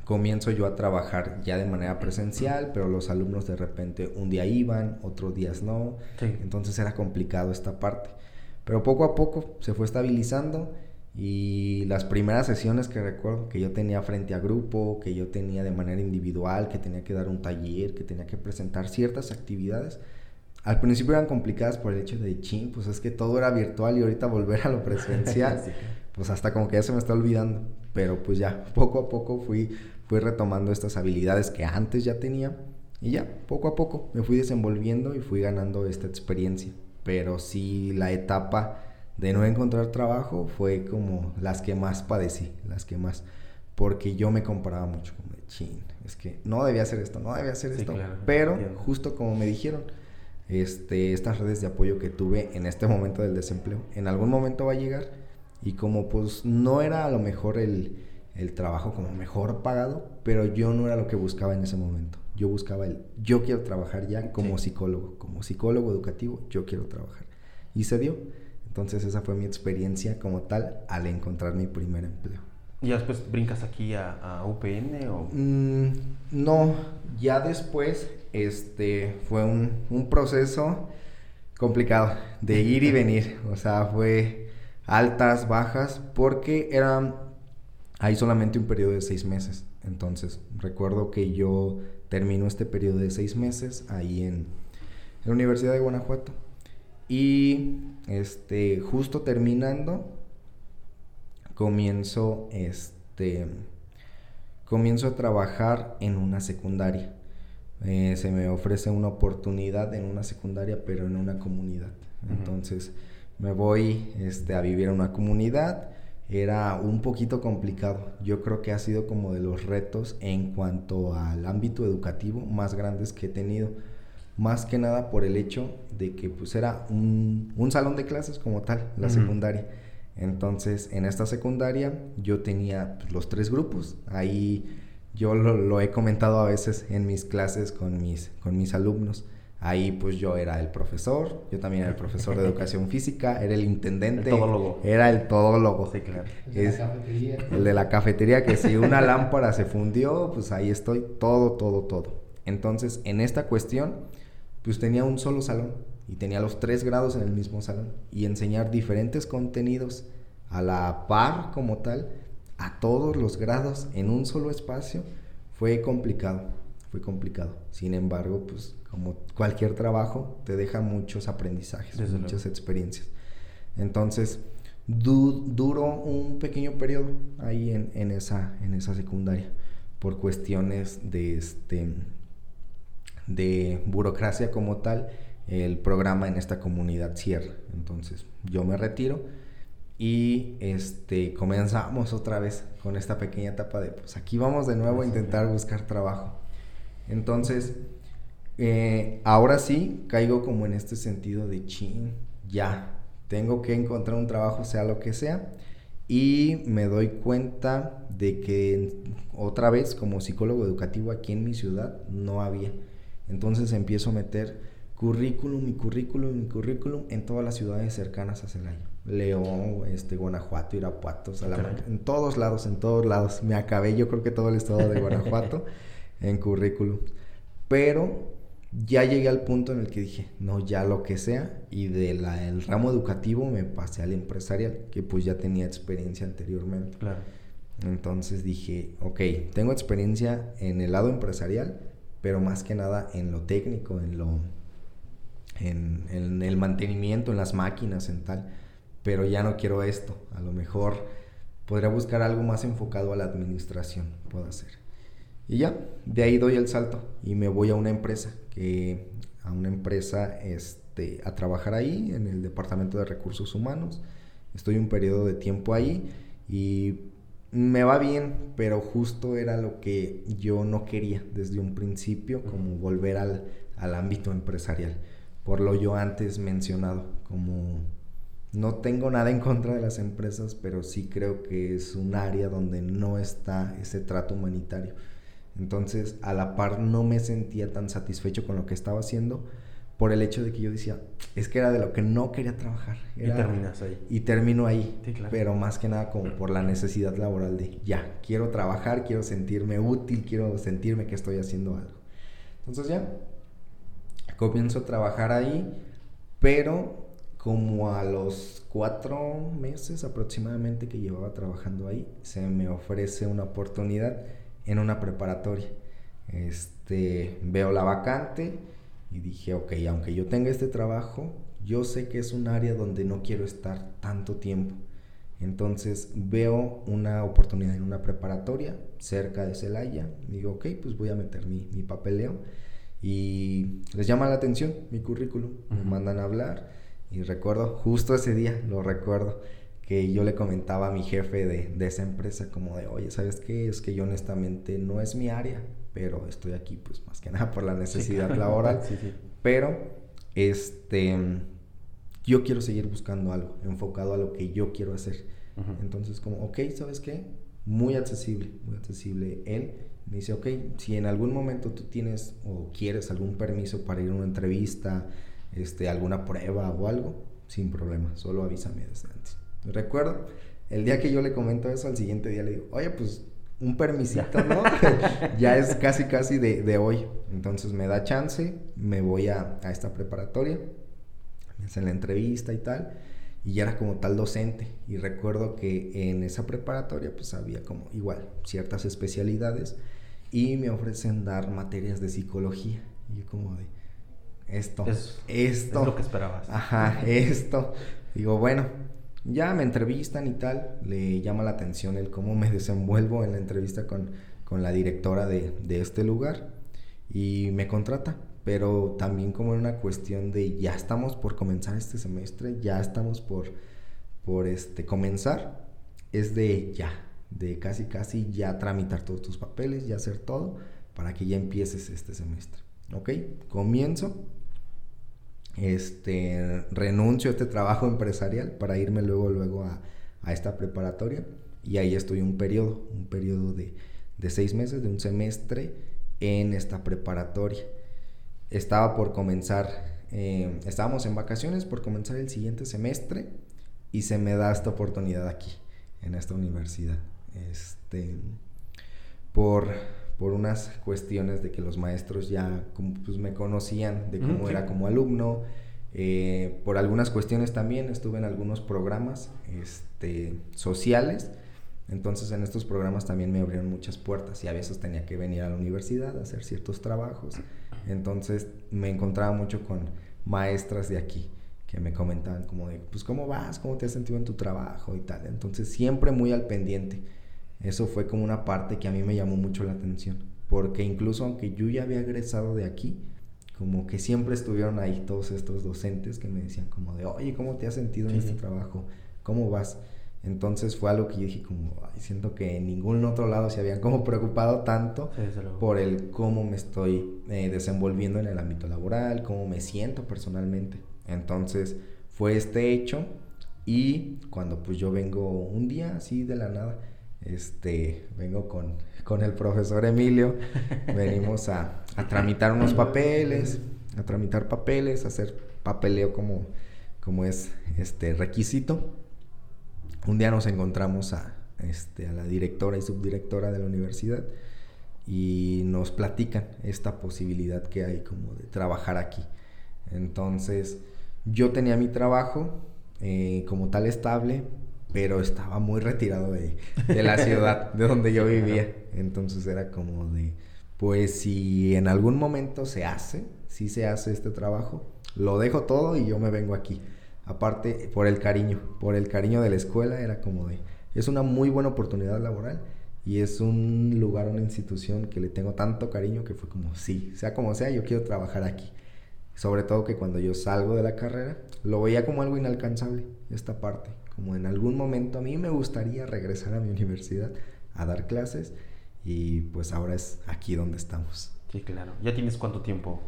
S3: comienzo yo a trabajar ya de manera presencial, pero los alumnos de repente un día iban, otros días no. Entonces era complicado esta parte. Pero poco a poco se fue estabilizando y las primeras sesiones que recuerdo que yo tenía frente a grupo, que yo tenía de manera individual, que tenía que dar un taller, que tenía que presentar ciertas actividades, al principio eran complicadas por el hecho de, ching, pues es que todo era virtual y ahorita volver a lo presencial, [laughs] pues hasta como que ya se me está olvidando. Pero pues ya, poco a poco fui fui retomando estas habilidades que antes ya tenía y ya, poco a poco me fui desenvolviendo y fui ganando esta experiencia. Pero sí, la etapa de no encontrar trabajo fue como las que más padecí, las que más, porque yo me comparaba mucho con chin, es que no debía hacer esto, no debía hacer esto, pero justo como me dijeron, este, estas redes de apoyo que tuve en este [laughs] momento del desempleo, en algún momento va a llegar y como pues no era a lo mejor el, el trabajo como mejor pagado, pero yo no era lo que buscaba en ese momento. Yo buscaba el, yo quiero trabajar ya como psicólogo, como psicólogo educativo, yo quiero trabajar. Y se dio. Entonces esa fue mi experiencia como tal al encontrar mi primer empleo.
S2: ¿Y después brincas aquí a, UPN o...?
S3: Mm, no, ya después este, fue un, un proceso complicado de ir y [laughs] venir. O sea, fue altas, bajas, porque eran hay solamente un periodo de seis meses. Entonces, recuerdo que yo termino este periodo de seis meses ahí en, la Universidad de Guanajuato. Y este, justo terminando, comienzo, este, comienzo a trabajar en una secundaria. Eh, se me ofrece una oportunidad en una secundaria, pero en una comunidad. Entonces, me voy este, a vivir en una comunidad era un poquito complicado. Yo creo que ha sido como de los retos en cuanto al ámbito educativo más grandes que he tenido. Más que nada por el hecho de que pues era un, salón de clases como tal, la secundaria. Entonces, en esta secundaria yo tenía pues, los tres grupos. Ahí yo lo, lo, he comentado a veces en mis clases con mis, con mis alumnos. Ahí pues yo era el profesor, yo también era el profesor de [laughs] educación física, era el intendente.
S2: El todólogo.
S3: Era el todólogo.
S2: Sí, claro.
S3: El de la cafetería. El de la cafetería, que si una lámpara se fundió, pues ahí estoy, todo, todo, todo. Entonces, en esta cuestión, pues tenía un solo salón y tenía los tres grados en el mismo salón y enseñar diferentes contenidos a la par como tal, a todos los grados en un solo espacio, fue complicado, fue complicado. Sin embargo, pues como cualquier trabajo, te deja muchos aprendizajes, muchas experiencias. Entonces, duró un pequeño periodo ahí en, esa, en esa secundaria por cuestiones de, este, de burocracia como tal. El programa en esta comunidad cierra. Entonces, yo me retiro y este comenzamos otra vez con esta pequeña etapa de pues aquí vamos de nuevo a intentar buscar trabajo. Entonces, eh, ahora sí caigo como en este sentido de chin, ya, tengo que encontrar un trabajo, sea lo que sea. y me doy cuenta de que otra vez como psicólogo educativo aquí en mi ciudad no había. Entonces empiezo a meter currículum y currículum y currículum en todas las ciudades cercanas a Celaya. León, este, Guanajuato, Irapuato, Salamanca, en todos lados, en todos lados. Me acabé yo creo que todo el estado de Guanajuato [laughs] en currículum. Pero ya llegué al punto en el que dije, no, ya lo que sea, y del ramo educativo me pasé al empresarial, que pues ya tenía experiencia anteriormente.
S2: Claro.
S3: Entonces dije, ok, tengo experiencia en el lado empresarial, pero más que nada en lo técnico, en lo en, en el mantenimiento, en las máquinas, en tal, pero ya no quiero esto, a lo mejor podría buscar algo más enfocado a la administración, puedo hacer. Y ya, de ahí doy el salto y me voy a una empresa, que, a una empresa este, a trabajar ahí en el departamento de recursos humanos. Estoy un periodo de tiempo ahí y me va bien, pero justo era lo que yo no quería desde un principio, como volver al, al ámbito empresarial, por lo yo antes mencionado, como no tengo nada en contra de las empresas, pero sí creo que es un área donde no está ese trato humanitario entonces, a la par no me sentía tan satisfecho con lo que estaba haciendo por el hecho de que yo decía, es que era de lo que no quería trabajar.
S2: y terminas ahí.
S3: Y termino ahí. Pero más que nada como por la necesidad laboral de, ya, quiero trabajar, quiero sentirme útil, quiero sentirme que estoy haciendo algo. Entonces ya, comienzo a trabajar ahí, pero como a los cuatro meses aproximadamente que llevaba trabajando ahí, se me ofrece una oportunidad en una preparatoria. Este, veo la vacante y dije, ok, aunque yo tenga este trabajo, yo sé que es un área donde no quiero estar tanto tiempo. Entonces veo una oportunidad en una preparatoria cerca de Celaya. Digo, ok, pues voy a meter mi, mi papeleo. Y les llama la atención mi currículum. Me mandan a hablar. Y recuerdo, justo ese día, lo recuerdo que yo le comentaba a mi jefe de, de, esa empresa como de, oye, ¿sabes qué? Es que yo honestamente no es mi área, pero estoy aquí pues más que [laughs] nada por la necesidad laboral. Pero, este, yo quiero seguir buscando algo enfocado a lo que yo quiero hacer. Entonces como, ok, ¿sabes qué? Muy accesible, muy accesible él. Me dice, ok, si en algún momento tú tienes o quieres algún permiso para ir a una entrevista, este, alguna prueba o algo, sin problema, solo avísame desde antes. Recuerdo, el día que yo le comento eso, al siguiente día le digo, oye, pues un permisito, ¿no? [laughs] [laughs] ya es casi, casi de, hoy. Entonces me da chance, me voy a, esta preparatoria, me hacen la entrevista y tal, y ya era como tal docente. Y recuerdo que en esa preparatoria, pues había como igual ciertas especialidades y me ofrecen dar materias de psicología. Y yo como de, esto, esto. Es
S2: lo que esperabas.
S3: Ajá, esto. Digo, bueno, ya me entrevistan y tal, le llama la atención el cómo me [laughs] desenvuelvo en la entrevista con, la directora de, este lugar y me contrata, pero también como en una cuestión de ya estamos por comenzar este semestre, ya estamos por, por este, comenzar, es de ya, de casi casi ya tramitar todos tus papeles, ya hacer todo para que ya empieces este semestre. ¿Ok? Comienzo este, renuncio a este trabajo empresarial para irme luego, luego a, esta preparatoria y ahí estoy un periodo, un periodo de, seis meses, de un semestre en esta preparatoria. Estaba por comenzar, eh, estábamos en vacaciones por comenzar el siguiente semestre y se me da esta oportunidad aquí, en esta universidad. Este, por, por unas cuestiones de que los maestros ya pues, me conocían de cómo era como alumno. Eh, por algunas cuestiones también estuve en algunos programas este, sociales. Entonces en estos programas también me abrieron muchas puertas y a veces tenía que venir a la universidad a hacer ciertos trabajos. Entonces me encontraba mucho con maestras de aquí que me comentaban como de, pues cómo vas, cómo te has sentido en tu trabajo y tal. Entonces siempre muy al pendiente. Eso fue como una parte que a mí me llamó mucho la atención, porque incluso aunque yo ya había egresado de aquí, como que siempre estuvieron ahí todos estos docentes que me decían como de, oye, ¿cómo te has sentido en este trabajo? ¿Cómo vas? Entonces fue algo que yo dije como, Ay, siento que en ningún otro lado se habían como [laughs] preocupado tanto por el cómo me estoy eh, desenvolviendo en el ámbito laboral, cómo me siento personalmente. Entonces fue este hecho Y cuando pues yo vengo un día así de la nada, este, vengo con, con el profesor Emilio, venimos a, a tramitar unos papeles, a tramitar papeles, a hacer papeleo como, como es este requisito. Un día nos encontramos a, este, a la directora y subdirectora de la universidad y nos platican esta posibilidad que hay como de trabajar aquí. Entonces, yo tenía mi trabajo eh, como tal estable, pero estaba muy retirado de, de la [laughs] ciudad de donde yo vivía. Entonces era como de, pues si en algún momento se hace, si se hace este trabajo, lo dejo todo y yo me vengo aquí. Aparte, por el cariño, por el cariño de la escuela, era como de, es una muy buena oportunidad laboral y es un lugar, una institución que le tengo tanto cariño que fue como, sí, sea como sea, yo quiero trabajar aquí. Sobre todo que cuando yo salgo de la carrera, lo veía como algo inalcanzable, esta parte. Como en algún momento a mí me gustaría regresar a mi [laughs] universidad a dar clases y pues ahora es aquí donde estamos.
S2: Sí, claro. ¿Ya tienes cuánto tiempo?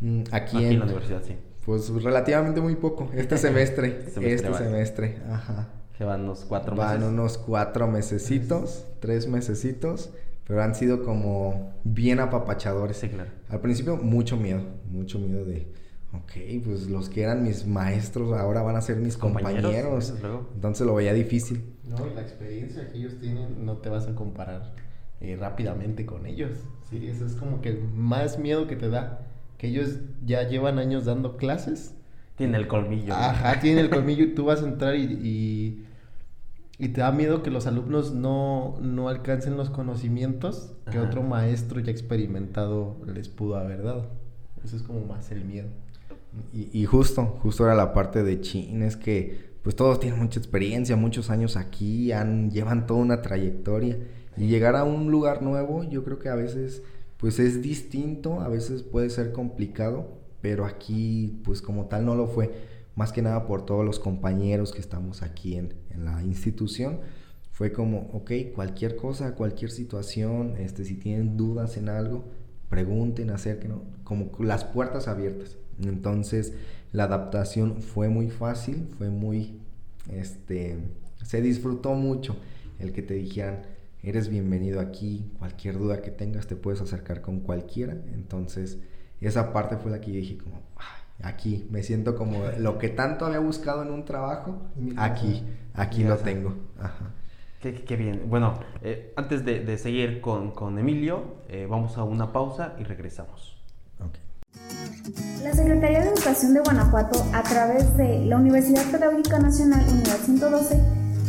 S3: Mm, aquí,
S2: en, la universidad, sí.
S3: Pues relativamente muy poco, este [laughs] semestre. este semestre, ajá.
S2: Que van unos cuatro meses.
S3: Van unos cuatro mesecitos, tres mesecitos, pero han sido como bien apapachadores.
S2: Sí, claro.
S3: Al principio mucho miedo, mucho miedo de, ok, pues los que eran mis maestros ahora van a ser mis compañeros. Entonces lo veía difícil.
S4: No, y la experiencia que ellos tienen no te vas a comparar eh, rápidamente con ellos. Sí, eso es como que el más miedo que te da. Que ellos ya llevan años dando clases.
S2: Tiene el colmillo.
S4: Ajá, [laughs] tiene el colmillo y tú vas a entrar y y te da miedo que los alumnos no, no alcancen los conocimientos que otro maestro ya experimentado les pudo haber dado. Eso es como más el miedo.
S3: Y, justo, justo era la parte de Chin, es que pues todos tienen mucha experiencia, muchos años aquí, han, llevan toda una trayectoria. Y llegar a un lugar nuevo, yo creo que a veces pues es distinto, a veces puede ser complicado, pero aquí pues como tal no lo fue más que nada por todos los compañeros que estamos aquí en, la institución, fue como, ok, cualquier cosa, cualquier situación, este, si tienen dudas en algo, pregunten, acérquenos, como las puertas abiertas. Entonces, la adaptación fue muy fácil, fue muy, este, se disfrutó mucho el que te dijeran, eres bienvenido aquí, cualquier duda que tengas te puedes acercar con cualquiera. Entonces, esa parte fue la que yo dije como, aquí, me siento como [laughs] lo que tanto había buscado en un trabajo, aquí, aquí lo tengo. Ajá.
S2: Qué, bien. Bueno, eh, antes de, seguir con, Emilio, eh, vamos a una pausa y regresamos.
S5: La Secretaría de Educación de Guanajuato, a través de la Universidad Pedagógica Nacional Unidad 112,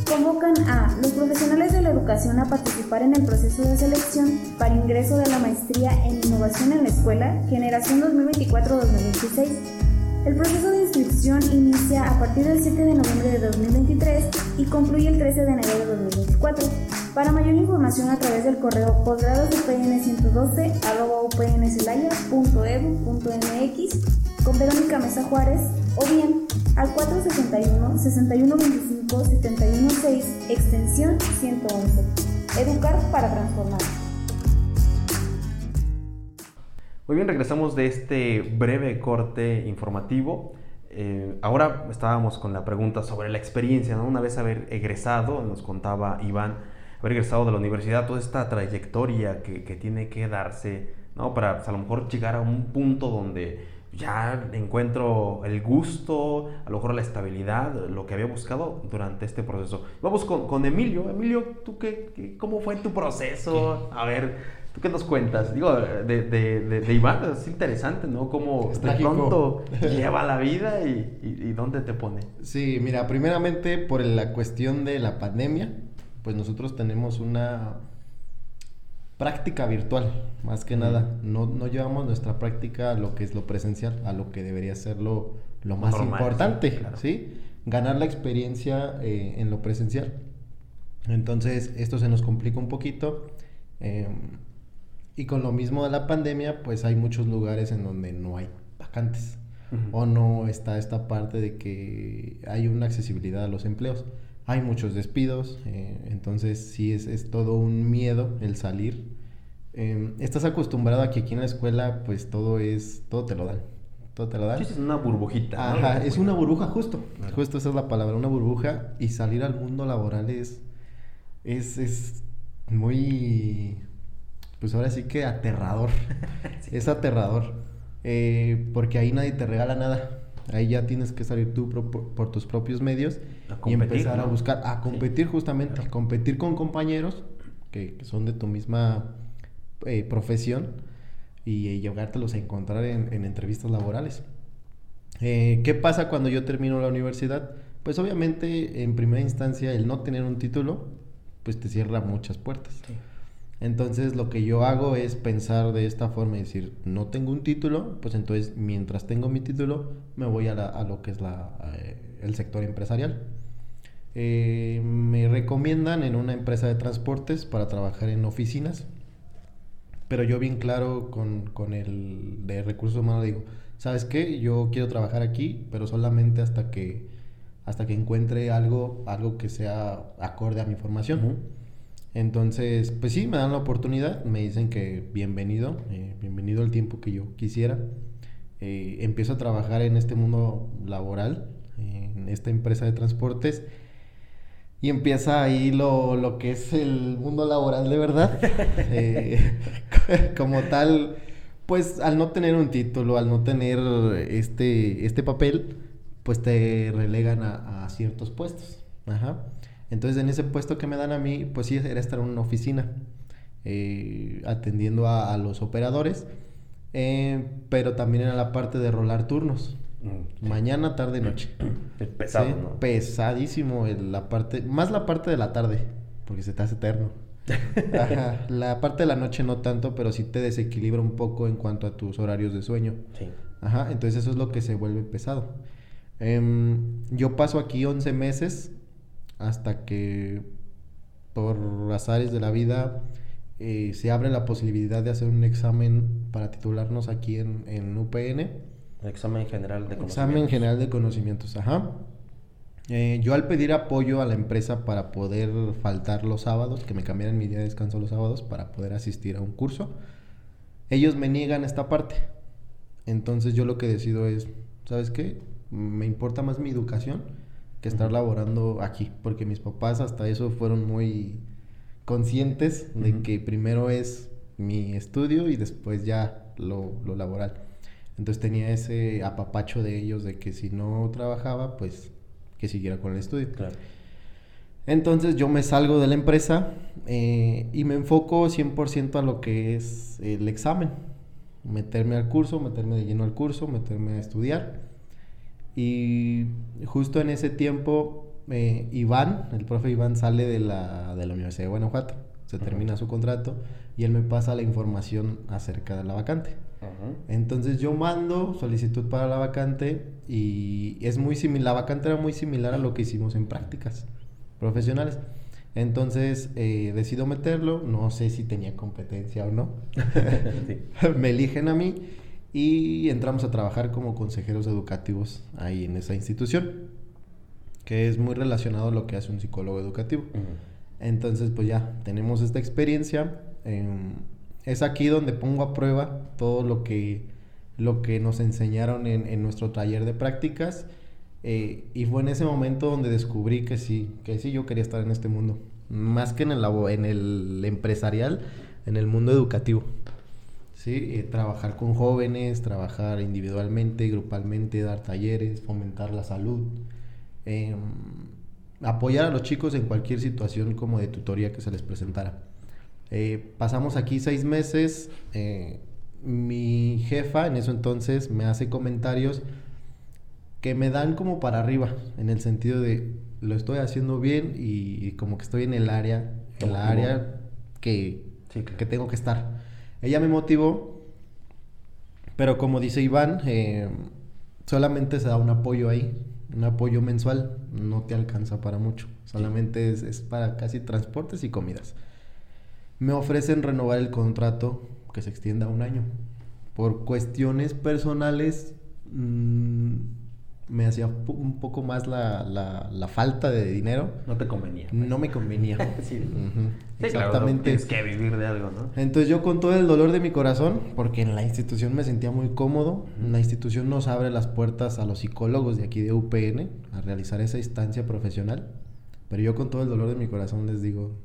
S5: convocan a los profesionales de la educación a participar en el proceso de selección para ingreso de la maestría en innovación en la escuela, generación 2024-2026 el proceso de inscripción inicia a partir del 7 de noviembre de 2023 y concluye el 13 de enero de 2024. Para mayor información a través del correo posgradosupn112 con Verónica Mesa Juárez o bien al 461-6125-716 extensión 111. Educar para transformar.
S2: Muy bien, regresamos de este breve corte informativo. Eh, ahora estábamos con la pregunta sobre la experiencia, ¿no? Una vez haber egresado, nos contaba Iván, haber egresado de la universidad, toda esta trayectoria que, tiene que darse, ¿no? Para pues, a lo mejor llegar a un punto donde ya encuentro el gusto, a lo mejor la estabilidad, lo que había buscado durante este proceso. Vamos con, Emilio. Emilio, ¿tú qué, cómo fue tu proceso? A ver, ¿Tú qué nos cuentas? Digo, de, de, de, Iván es interesante, ¿no? Cómo de pronto [laughs] lleva la vida y, y, dónde te pone.
S4: Sí, mira, primeramente por la cuestión de la pandemia, pues nosotros tenemos una práctica virtual, más que nada. No, no llevamos nuestra práctica a lo que es lo presencial, a lo que debería ser lo, lo más importante, sí, Ganar la experiencia eh, en lo presencial. Entonces, esto se nos complica un poquito. Eh, y con lo mismo de la pandemia, pues hay muchos lugares en donde no hay vacantes. O no está esta parte de que hay una accesibilidad a los empleos. Hay muchos despidos, eh, entonces sí es, es, todo un miedo el salir. Em, estás acostumbrado a que aquí en la escuela pues todo es, todo te lo dan. todo te lo dan.
S2: Es una burbujita. ¿no?
S4: Ajá, es una burbuja justo,
S2: Claro.
S4: justo esa es la palabra, una burbuja y salir al mundo laboral es, es, es muy, pues ahora sí que aterrador, [laughs] es aterrador, eh, porque ahí nadie te regala nada, ahí ya tienes que salir tú por, por tus propios medios y empezar a buscar, a competir justamente, a competir con compañeros que, que son de tu misma eh, profesión y eh, llegártelos a encontrar en, en entrevistas laborales. Eh, ¿Qué pasa cuando yo termino la universidad? Pues obviamente, en primera instancia, el no tener un título, pues te cierra muchas puertas. Entonces, lo que yo hago es pensar de esta forma y decir, no tengo un título, pues entonces, mientras tengo mi título, me voy a, la- a lo que es la, eh, el sector empresarial. Eh, me recomiendan en una empresa de transportes para trabajar en oficinas, pero yo bien claro con, con el de recursos humanos digo, ¿sabes qué? Yo quiero trabajar aquí, pero solamente hasta que hasta que encuentre algo algo que sea acorde a mi formación.
S2: Ujú.
S4: Entonces, pues sí, me dan la oportunidad, me dicen que bienvenido, eh, bienvenido el tiempo que yo quisiera. Eh, empiezo a trabajar en este mundo laboral, en esta empresa de transportes, y empieza ahí lo, lo que es el mundo laboral de verdad. [laughs] Eh, [laughs] como tal, pues al no tener un título, al no tener este, este papel, pues te relegan a, a ciertos puestos. Ajá. Entonces en ese puesto que me dan a mí, pues sí, era estar en una oficina, eh, atendiendo a, a los operadores, eh, pero también era la parte de rolar turnos.
S2: Mm,
S4: Mañana, tarde, noche. [clears throat]
S2: Es pesado,
S4: Sí,
S2: ¿no?
S4: Pesadísimo la parte, más la parte de la tarde, porque se te hace eterno. [laughs] Ajá, La parte de la noche no tanto, pero sí te desequilibra un poco en cuanto a tus horarios de sueño.
S2: Sí.
S4: Ajá, entonces eso es lo que se vuelve pesado. Em, yo paso aquí 11 meses hasta que por azares de la vida eh, se abre la posibilidad de hacer un examen para titularnos aquí en, en UPN.
S2: Examen general de
S4: Examen
S2: conocimientos.
S4: general de conocimientos, ajá. Eh, yo al pedir apoyo a la empresa para poder faltar los sábados, que me cambiaran mi día de descanso los sábados para poder asistir a un curso, ellos me niegan esta parte. Entonces yo lo que decido es, ¿sabes qué? Me importa más mi educación que estar laborando aquí, porque mis papás hasta eso fueron muy conscientes de que primero es mi estudio y después ya lo, lo laboral. Entonces tenía ese apapacho de ellos de que si no trabajaba, pues que siguiera con el estudio.
S2: Claro.
S4: Entonces yo me salgo de la empresa eh, y me enfoco 100% a lo que es el examen. Meterme al curso, meterme de lleno al curso, meterme a estudiar. Y justo en ese tiempo, eh, Iván, el profe Iván, sale de la, de la Universidad de Guanajuato. Se termina su contrato y él me pasa la información acerca de la vacante. Entonces yo mando solicitud para la vacante y es muy similar, la vacante era muy similar a lo que hicimos en prácticas profesionales. Entonces eh, decido meterlo, no sé si tenía competencia o no. [laughs]
S2: Sí. [laughs]
S4: Me eligen a mí y entramos a trabajar como consejeros educativos ahí en esa institución, que es muy relacionado a lo que hace un psicólogo educativo. Entonces, pues ya tenemos esta experiencia. em, es aquí donde pongo a prueba todo lo que, lo que nos enseñaron en, en nuestro taller de prácticas. eh, y fue en ese momento donde descubrí que sí, que sí yo quería estar en este mundo. Más que en el, en el empresarial, en el mundo educativo. Sí, Eh, trabajar con jóvenes, trabajar individualmente, grupalmente, dar talleres, fomentar la salud. em, apoyar a los chicos en cualquier situación como de tutoría que se les presentara. Eh, pasamos aquí seis meses. eh, mi jefa en eso entonces me hace comentarios que me dan como para arriba, en el sentido de lo estoy haciendo bien y, y como que estoy en el área, en la área que,
S2: Sí, claro.
S4: que tengo que estar. Ella me motivó, pero como dice Iván, eh, solamente se da un apoyo ahí, un apoyo mensual, no te alcanza para mucho, solamente es, es para casi transportes y comidas. Me ofrecen renovar el contrato que se extienda un año. Por cuestiones personales, mm, me hacía un poco más la, la, falta de dinero.
S2: No te convenía.
S4: No me convenía. [laughs]
S2: sí. Exactamente. tienes que vivir de algo, ¿no?
S4: Entonces yo con todo el dolor de mi corazón, porque en la institución me sentía muy cómodo, la institución nos abre las puertas a los psicólogos de aquí de UPN a realizar esa instancia profesional, pero yo con todo el dolor de mi corazón les digo,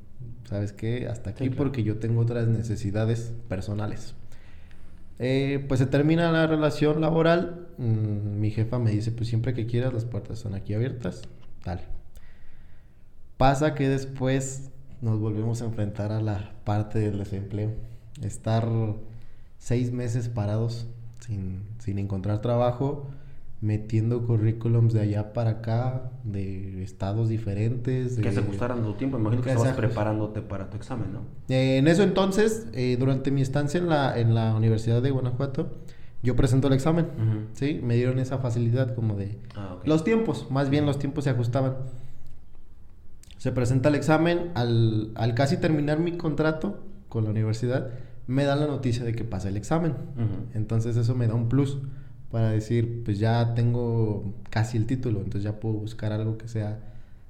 S4: ¿sabes qué? Hasta aquí porque yo tengo otras necesidades personales. Eh, pues se termina la relación laboral. Mm, mi jefa me dice, pues siempre que quieras las puertas están aquí abiertas. Dale. Pasa que después nos volvemos a enfrentar a la parte del desempleo. Estar seis meses parados sin, sin encontrar trabajo metiendo currículums de allá para acá, de estados diferentes.
S2: Que se ajustaran tu tiempo, imagino que, estabas preparándote para tu examen, ¿no?
S4: Eh, en eso entonces, eh, durante mi estancia en la, en la Universidad de Guanajuato, yo presento el examen, ¿sí? Me dieron esa facilidad como de... Ah, los tiempos, más bien los tiempos se ajustaban. Se presenta el examen, al, al casi terminar mi contrato con la universidad, me dan la noticia de que pasa el examen. Entonces eso me da un plus para decir, pues ya tengo casi el título, entonces ya puedo buscar algo que sea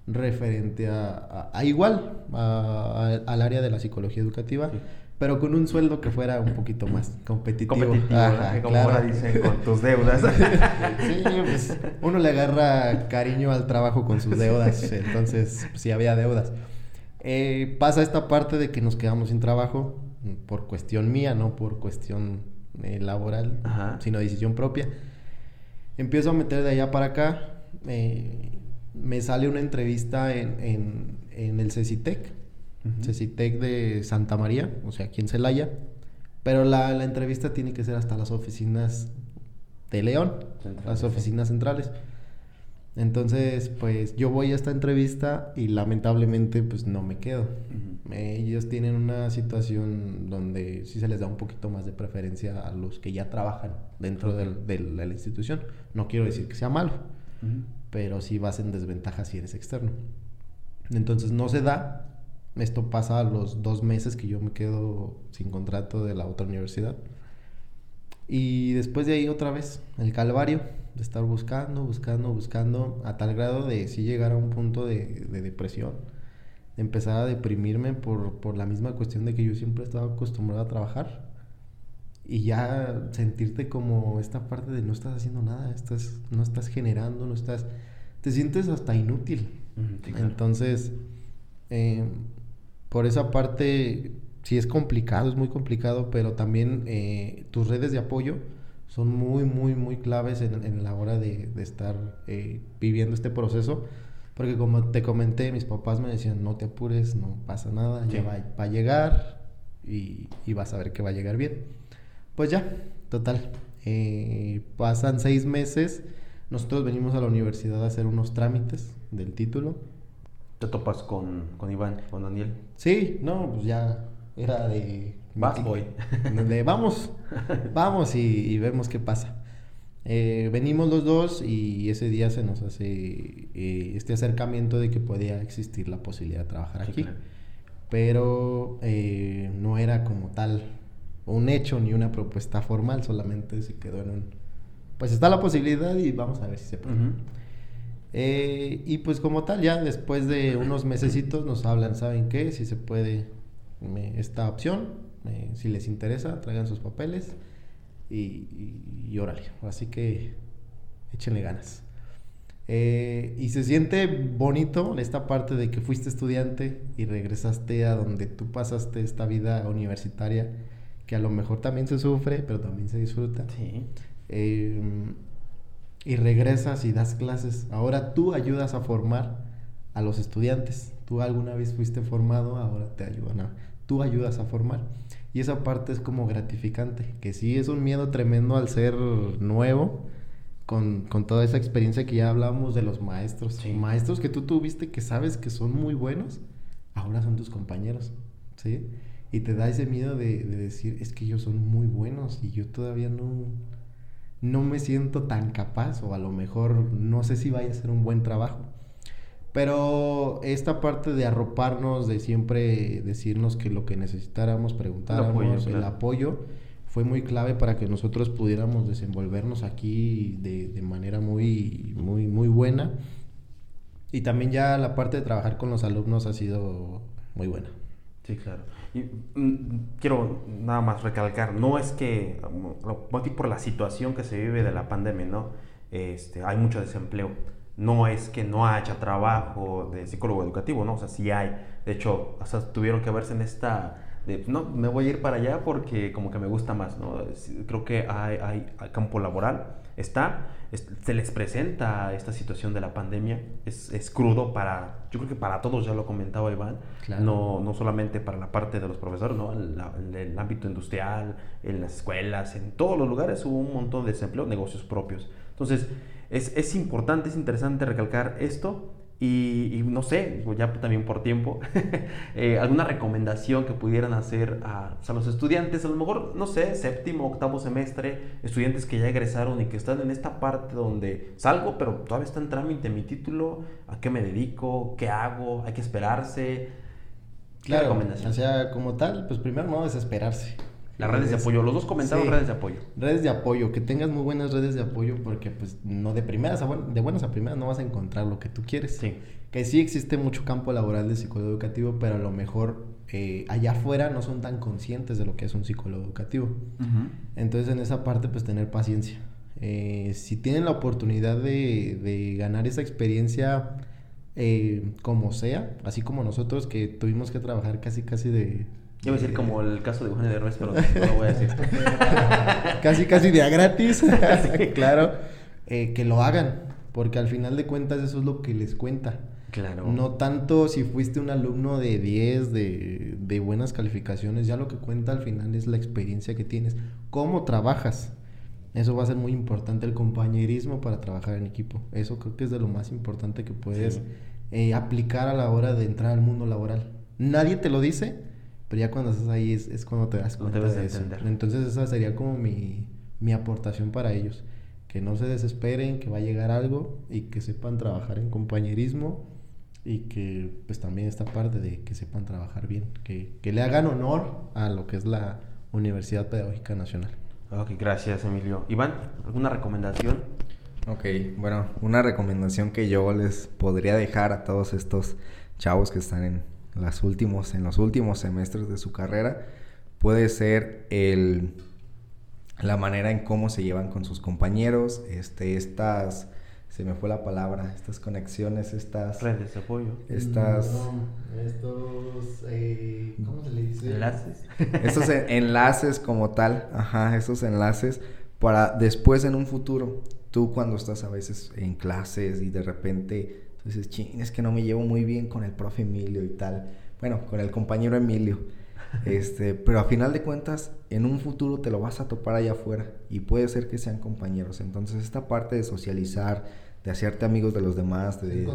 S4: referente a, a, igual al área de la psicología educativa, pero con un sueldo que fuera un poquito más competitivo.
S2: Competitivo, como ahora dicen, con tus deudas. [laughs]
S4: sí, pues uno le agarra cariño al trabajo con sus deudas, entonces pues, sí había deudas. Eh, pasa esta parte de que nos quedamos sin trabajo por cuestión mía, no por cuestión eh, laboral, sino decisión propia. Empiezo a meter de allá para acá. me sale una entrevista en, en, el CECITEC, CECITEC de Santa María, o sea, aquí en Celaya. Pero la, la entrevista tiene que ser hasta las oficinas de León, las oficinas centrales. Entonces, pues yo voy a esta entrevista y lamentablemente pues no me quedo. ellos tienen una situación donde sí se les da un poquito más de preferencia a los que ya trabajan dentro de, la institución. No quiero decir que sea malo, pero sí vas en desventaja si eres externo. Entonces no se da. Esto pasa a los dos meses que yo me quedo sin contrato de la otra universidad. Y después de ahí otra vez, el calvario de estar buscando, buscando, buscando, a tal grado de sí llegar a un punto de, depresión, de empezar a deprimirme por, por, la misma cuestión de que yo siempre he estado acostumbrado a trabajar y ya sentirte como esta parte de no estás haciendo nada, estás, no estás generando, no estás, te sientes hasta inútil. Entonces, eh, por esa parte sí es complicado, es muy complicado, pero también eh, tus redes de apoyo son muy, muy, muy claves en, la hora de, estar eh, viviendo este proceso. Porque como te comenté, mis papás me decían, no te apures, no pasa nada, ya va, a llegar y, vas a ver que va a llegar bien. Pues ya, total. Eh, pasan seis meses, nosotros venimos a la universidad a hacer unos trámites del título.
S2: ¿Te topas con, con Iván, con Daniel?
S4: Sí, no, pues ya era de...
S2: Vas, voy. [laughs]
S4: De vamos, vamos y, vemos qué pasa. Eh, venimos los dos y ese día se nos hace eh, este acercamiento de que podía existir la posibilidad de trabajar aquí. Pero eh, no era como tal un hecho ni una propuesta formal, solamente se quedó en un... Pues está la posibilidad y vamos a ver si se puede. y pues como tal, ya después de unos mesecitos nos hablan, ¿saben qué? Si se puede esta opción. Si les interesa, traigan sus papeles y, y, órale. Así que échenle ganas. Eh, y se siente bonito esta parte de que fuiste estudiante y regresaste a donde tú pasaste esta vida universitaria, que a lo mejor también se sufre, pero también se disfruta. Em, y regresas y das clases. Ahora tú ayudas a formar a los estudiantes. Tú alguna vez fuiste formado, ahora te ayudan a tú ayudas a formar. Y esa parte es como gratificante, que sí es un miedo tremendo al ser nuevo, con, con toda esa experiencia que ya hablábamos de los maestros. Maestros que tú tuviste que sabes que son muy buenos, ahora son tus compañeros, ¿sí? Y te da ese miedo de, de decir, es que ellos son muy buenos y yo todavía no, no me siento tan capaz o a lo mejor no sé si vaya a ser un buen trabajo. Pero esta parte de arroparnos, de siempre decirnos que lo que necesitáramos, preguntáramos, el apoyo, fue muy clave para que nosotros pudiéramos desenvolvernos aquí de, de manera muy, muy, muy buena. Y también ya la parte de trabajar con los alumnos ha sido muy buena.
S2: Sí, claro. Y mm, quiero nada más recalcar, no es que, mm, por la situación que se vive de la pandemia, ¿no? Este, hay mucho desempleo. No es que no haya trabajo de psicólogo educativo, ¿no? O sea, sí hay. De hecho, o sea, tuvieron que verse en esta no, me voy a ir para allá porque como que me gusta más, ¿no? Creo que hay, hay, campo laboral, está, se les presenta esta situación de la pandemia, es, es, crudo para, yo creo que para todos, ya lo comentaba Iván, no, no solamente para la parte de los profesores, ¿no? En, el ámbito industrial, en las escuelas, en todos los lugares hubo un montón de desempleo, negocios propios. Entonces, es, es importante, es interesante recalcar esto y, no sé, ya también por tiempo, [laughs] eh, alguna recomendación que pudieran hacer a, pues, a, los estudiantes, a lo mejor, no sé, séptimo, octavo semestre, estudiantes que ya egresaron y que están en esta parte donde salgo, pero todavía está en trámite mi título, a qué me dedico, qué hago, hay que esperarse.
S4: ¿Qué claro, recomendación? O sea, como tal, pues primero no desesperarse.
S2: Las redes de apoyo, los dos comentaron redes de apoyo.
S4: Redes de apoyo, que tengas muy buenas redes de apoyo porque pues no de primeras a de buenas a primeras no vas a encontrar lo que tú quieres.
S2: Sí.
S4: Que sí existe mucho campo laboral de psicólogo educativo, pero a lo mejor eh, allá afuera no son tan conscientes de lo que es un psicólogo educativo. Entonces en esa parte pues tener paciencia. Eh, si tienen la oportunidad de, de ganar esa experiencia eh, como sea, así como nosotros que tuvimos que trabajar casi casi de
S2: yo voy a decir como el caso de Eugenio Derbez, pero no [laughs] lo voy a decir.
S4: casi, casi de a gratis. [laughs] claro. Eh, que lo hagan, porque al final de cuentas eso es lo que les cuenta.
S2: Claro.
S4: No tanto si fuiste un alumno de 10, de, de buenas calificaciones, ya lo que cuenta al final es la experiencia que tienes, cómo trabajas. Eso va a ser muy importante, el compañerismo para trabajar en equipo. Eso creo que es de lo más importante que puedes eh, aplicar a la hora de entrar al mundo laboral. Nadie te lo dice, pero ya cuando estás ahí es, es cuando te das cuenta de eso. Entonces esa sería como mi, mi aportación para ellos. Que no se desesperen, que va a llegar algo y que sepan trabajar en compañerismo y que pues también esta parte de que sepan trabajar bien, que, que le hagan honor a lo que es la Universidad Pedagógica Nacional.
S2: Ok, gracias Emilio. Iván, ¿alguna recomendación?
S3: Ok, bueno, una recomendación que yo les podría dejar a todos estos chavos que están en, las últimos, en los últimos semestres de su carrera, puede ser el, la manera en cómo se llevan con sus compañeros, este, estas, se me fue la palabra, estas conexiones, estas...
S2: Redes de apoyo.
S3: Estas...
S4: estos, eh, ¿cómo se le dice?
S2: Enlaces.
S3: Estos enlaces como tal, ajá, estos enlaces para después en un futuro, tú cuando estás a veces en clases y de repente dices, ching, es que no me llevo muy bien con el profe Emilio y tal. Bueno, con el compañero Emilio. [laughs] Este, pero a final de cuentas, en un futuro te lo vas a topar allá afuera y puede ser que sean compañeros. Entonces, esta parte de socializar, de hacerte amigos de los demás, de,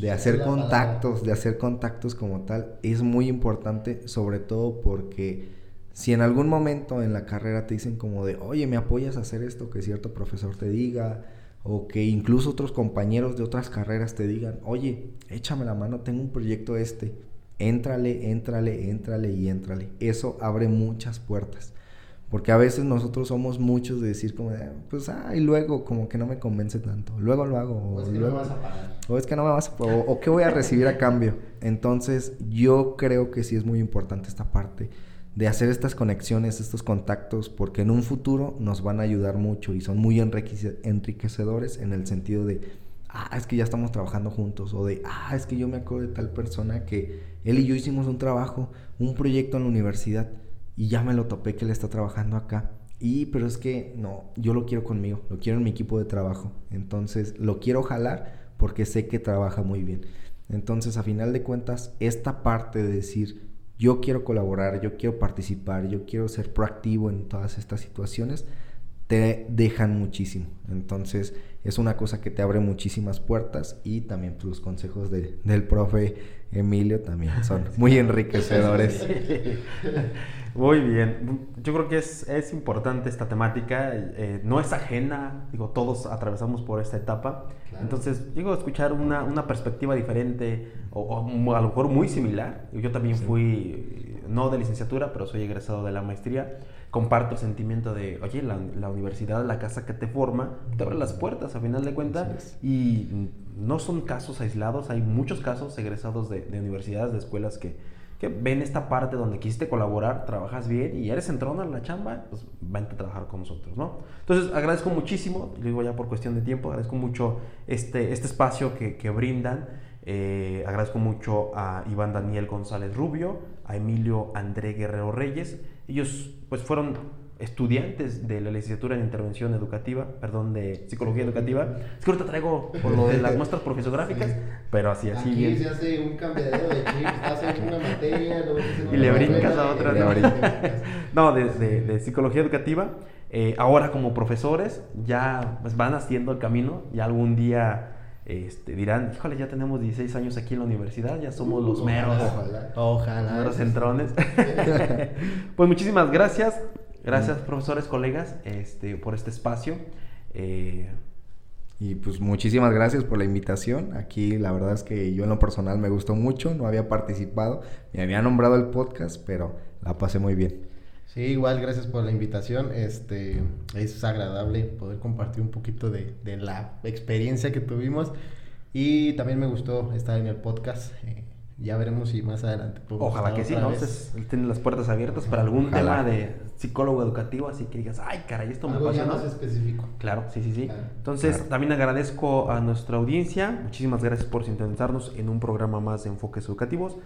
S3: de hacer contactos, de hacer contactos como tal, es muy importante, sobre todo porque si en algún momento en la carrera te dicen como de, oye, me apoyas a hacer esto que cierto profesor te diga, o que incluso otros compañeros de otras carreras te digan, oye, échame la mano, tengo un proyecto este, éntrale, éntrale, éntrale y éntrale. Eso abre muchas puertas. Porque a veces nosotros somos muchos de decir como, pues, ah, y luego como que no me convence tanto. Luego lo hago.
S4: O, es que
S3: no
S4: me vas a pagar.
S3: O es que no me vas a o, o qué voy a recibir a cambio. Entonces, yo creo que sí es muy importante esta parte de hacer estas conexiones, estos contactos, porque en un futuro nos van a ayudar mucho y son muy enriquecedores en el sentido de, ah, es que ya estamos trabajando juntos, o de, ah, es que yo me acuerdo de tal persona que él y yo hicimos un trabajo, un proyecto en la universidad, y ya me lo topé que él está trabajando acá. Y, pero es que no, yo lo quiero conmigo, lo quiero en mi equipo de trabajo. Entonces, lo quiero jalar porque sé que trabaja muy bien. Entonces, a final de cuentas, esta parte de decir, yo quiero colaborar, yo quiero participar, yo quiero ser proactivo en todas estas situaciones, te dejan muchísimo. Entonces es una cosa que te abre muchísimas puertas y también los consejos del profe Emilio también son [laughs] muy enriquecedores.
S2: Muy bien. Yo creo que es, es importante esta temática. eh, no es ajena. Digo, todos atravesamos por esta etapa.
S4: Claro.
S2: Entonces, digo, escuchar una, una perspectiva diferente o, a lo mejor muy similar. Yo también fui, no de licenciatura, pero soy egresado de la maestría. Comparto el sentimiento de, oye, la, la universidad, la casa que te forma, te abre las puertas a final de cuentas. Y no son casos aislados, hay muchos casos egresados de, de universidades, de escuelas que, que ven esta parte donde quisiste colaborar, trabajas bien y eres entrona en la chamba, pues vente a trabajar con nosotros, ¿no? Entonces agradezco muchísimo, lo digo ya por cuestión de tiempo, agradezco mucho este, este espacio que, que brindan. Eh, agradezco mucho a Iván Daniel González Rubio, a Emilio André Guerrero Reyes. Ellos pues fueron estudiantes de la licenciatura en intervención educativa, perdón, de psicología educativa. Es que ahorita traigo por lo de las [laughs] muestras profesográficas,
S4: Sí.
S2: pero así, así
S4: Aquí
S2: bien.
S4: se hace un cambiadero de chip, estás en una [laughs] materia, luego
S2: Y le brincas a otra,
S4: le
S3: ¿no?
S4: brincas. [laughs]
S2: No, de, de- de psicología educativa. Eh, ahora como profesores ya pues, van haciendo el camino, ya algún día este, dirán, híjole, ya tenemos 16 años aquí en la universidad, ya somos los meros,
S4: Ojalá. Ojalá.
S2: meros centrones. pues muchísimas gracias, gracias profesores, colegas, este, por este espacio. Eh,
S3: Y pues muchísimas gracias por la invitación. Aquí la verdad es que yo en lo personal me gustó mucho, no había participado, me había nombrado el podcast, pero la pasé muy bien.
S4: Sí, igual, gracias por la invitación. Este, es agradable poder compartir un poquito de, de la experiencia que tuvimos. Y también me gustó estar en el podcast. Eh, ya veremos si más adelante podemos
S2: Ojalá que sí, ¿no?
S4: vez.
S2: Entonces, él tiene las puertas abiertas para algún
S3: Ojalá.
S2: tema de psicólogo educativo, así que digas, ay, caray, esto me
S4: Algo
S2: apasionó.
S4: más específico.
S2: Claro, sí, sí, sí.
S4: Claro.
S2: Entonces,
S3: Claro.
S2: también agradezco a nuestra audiencia. Muchísimas gracias por sintonizarnos en un programa más de enfoques educativos.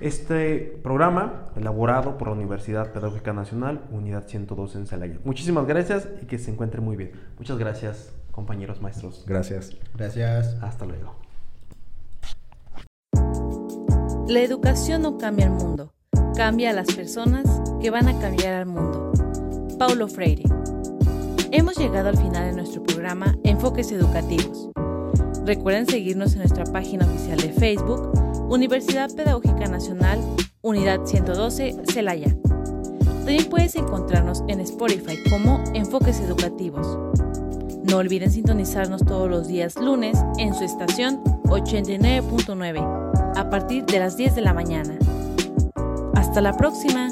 S2: Este programa, elaborado por la Universidad Pedagógica Nacional, Unidad 102 en Celaya. Muchísimas gracias y que se encuentre muy bien. Muchas gracias, compañeros maestros.
S3: Gracias.
S4: Gracias.
S2: Hasta luego.
S1: La educación no cambia el mundo, cambia a las personas que van a cambiar al mundo. Paulo Freire. Hemos llegado al final de nuestro programa Enfoques Educativos. Recuerden seguirnos en nuestra página oficial de Facebook, Universidad Pedagógica Nacional, Unidad 112, Celaya. También puedes encontrarnos en Spotify como Enfoques Educativos. No olviden sintonizarnos todos los días lunes en su estación 89.9 a partir de las 10 de la mañana. Hasta la próxima.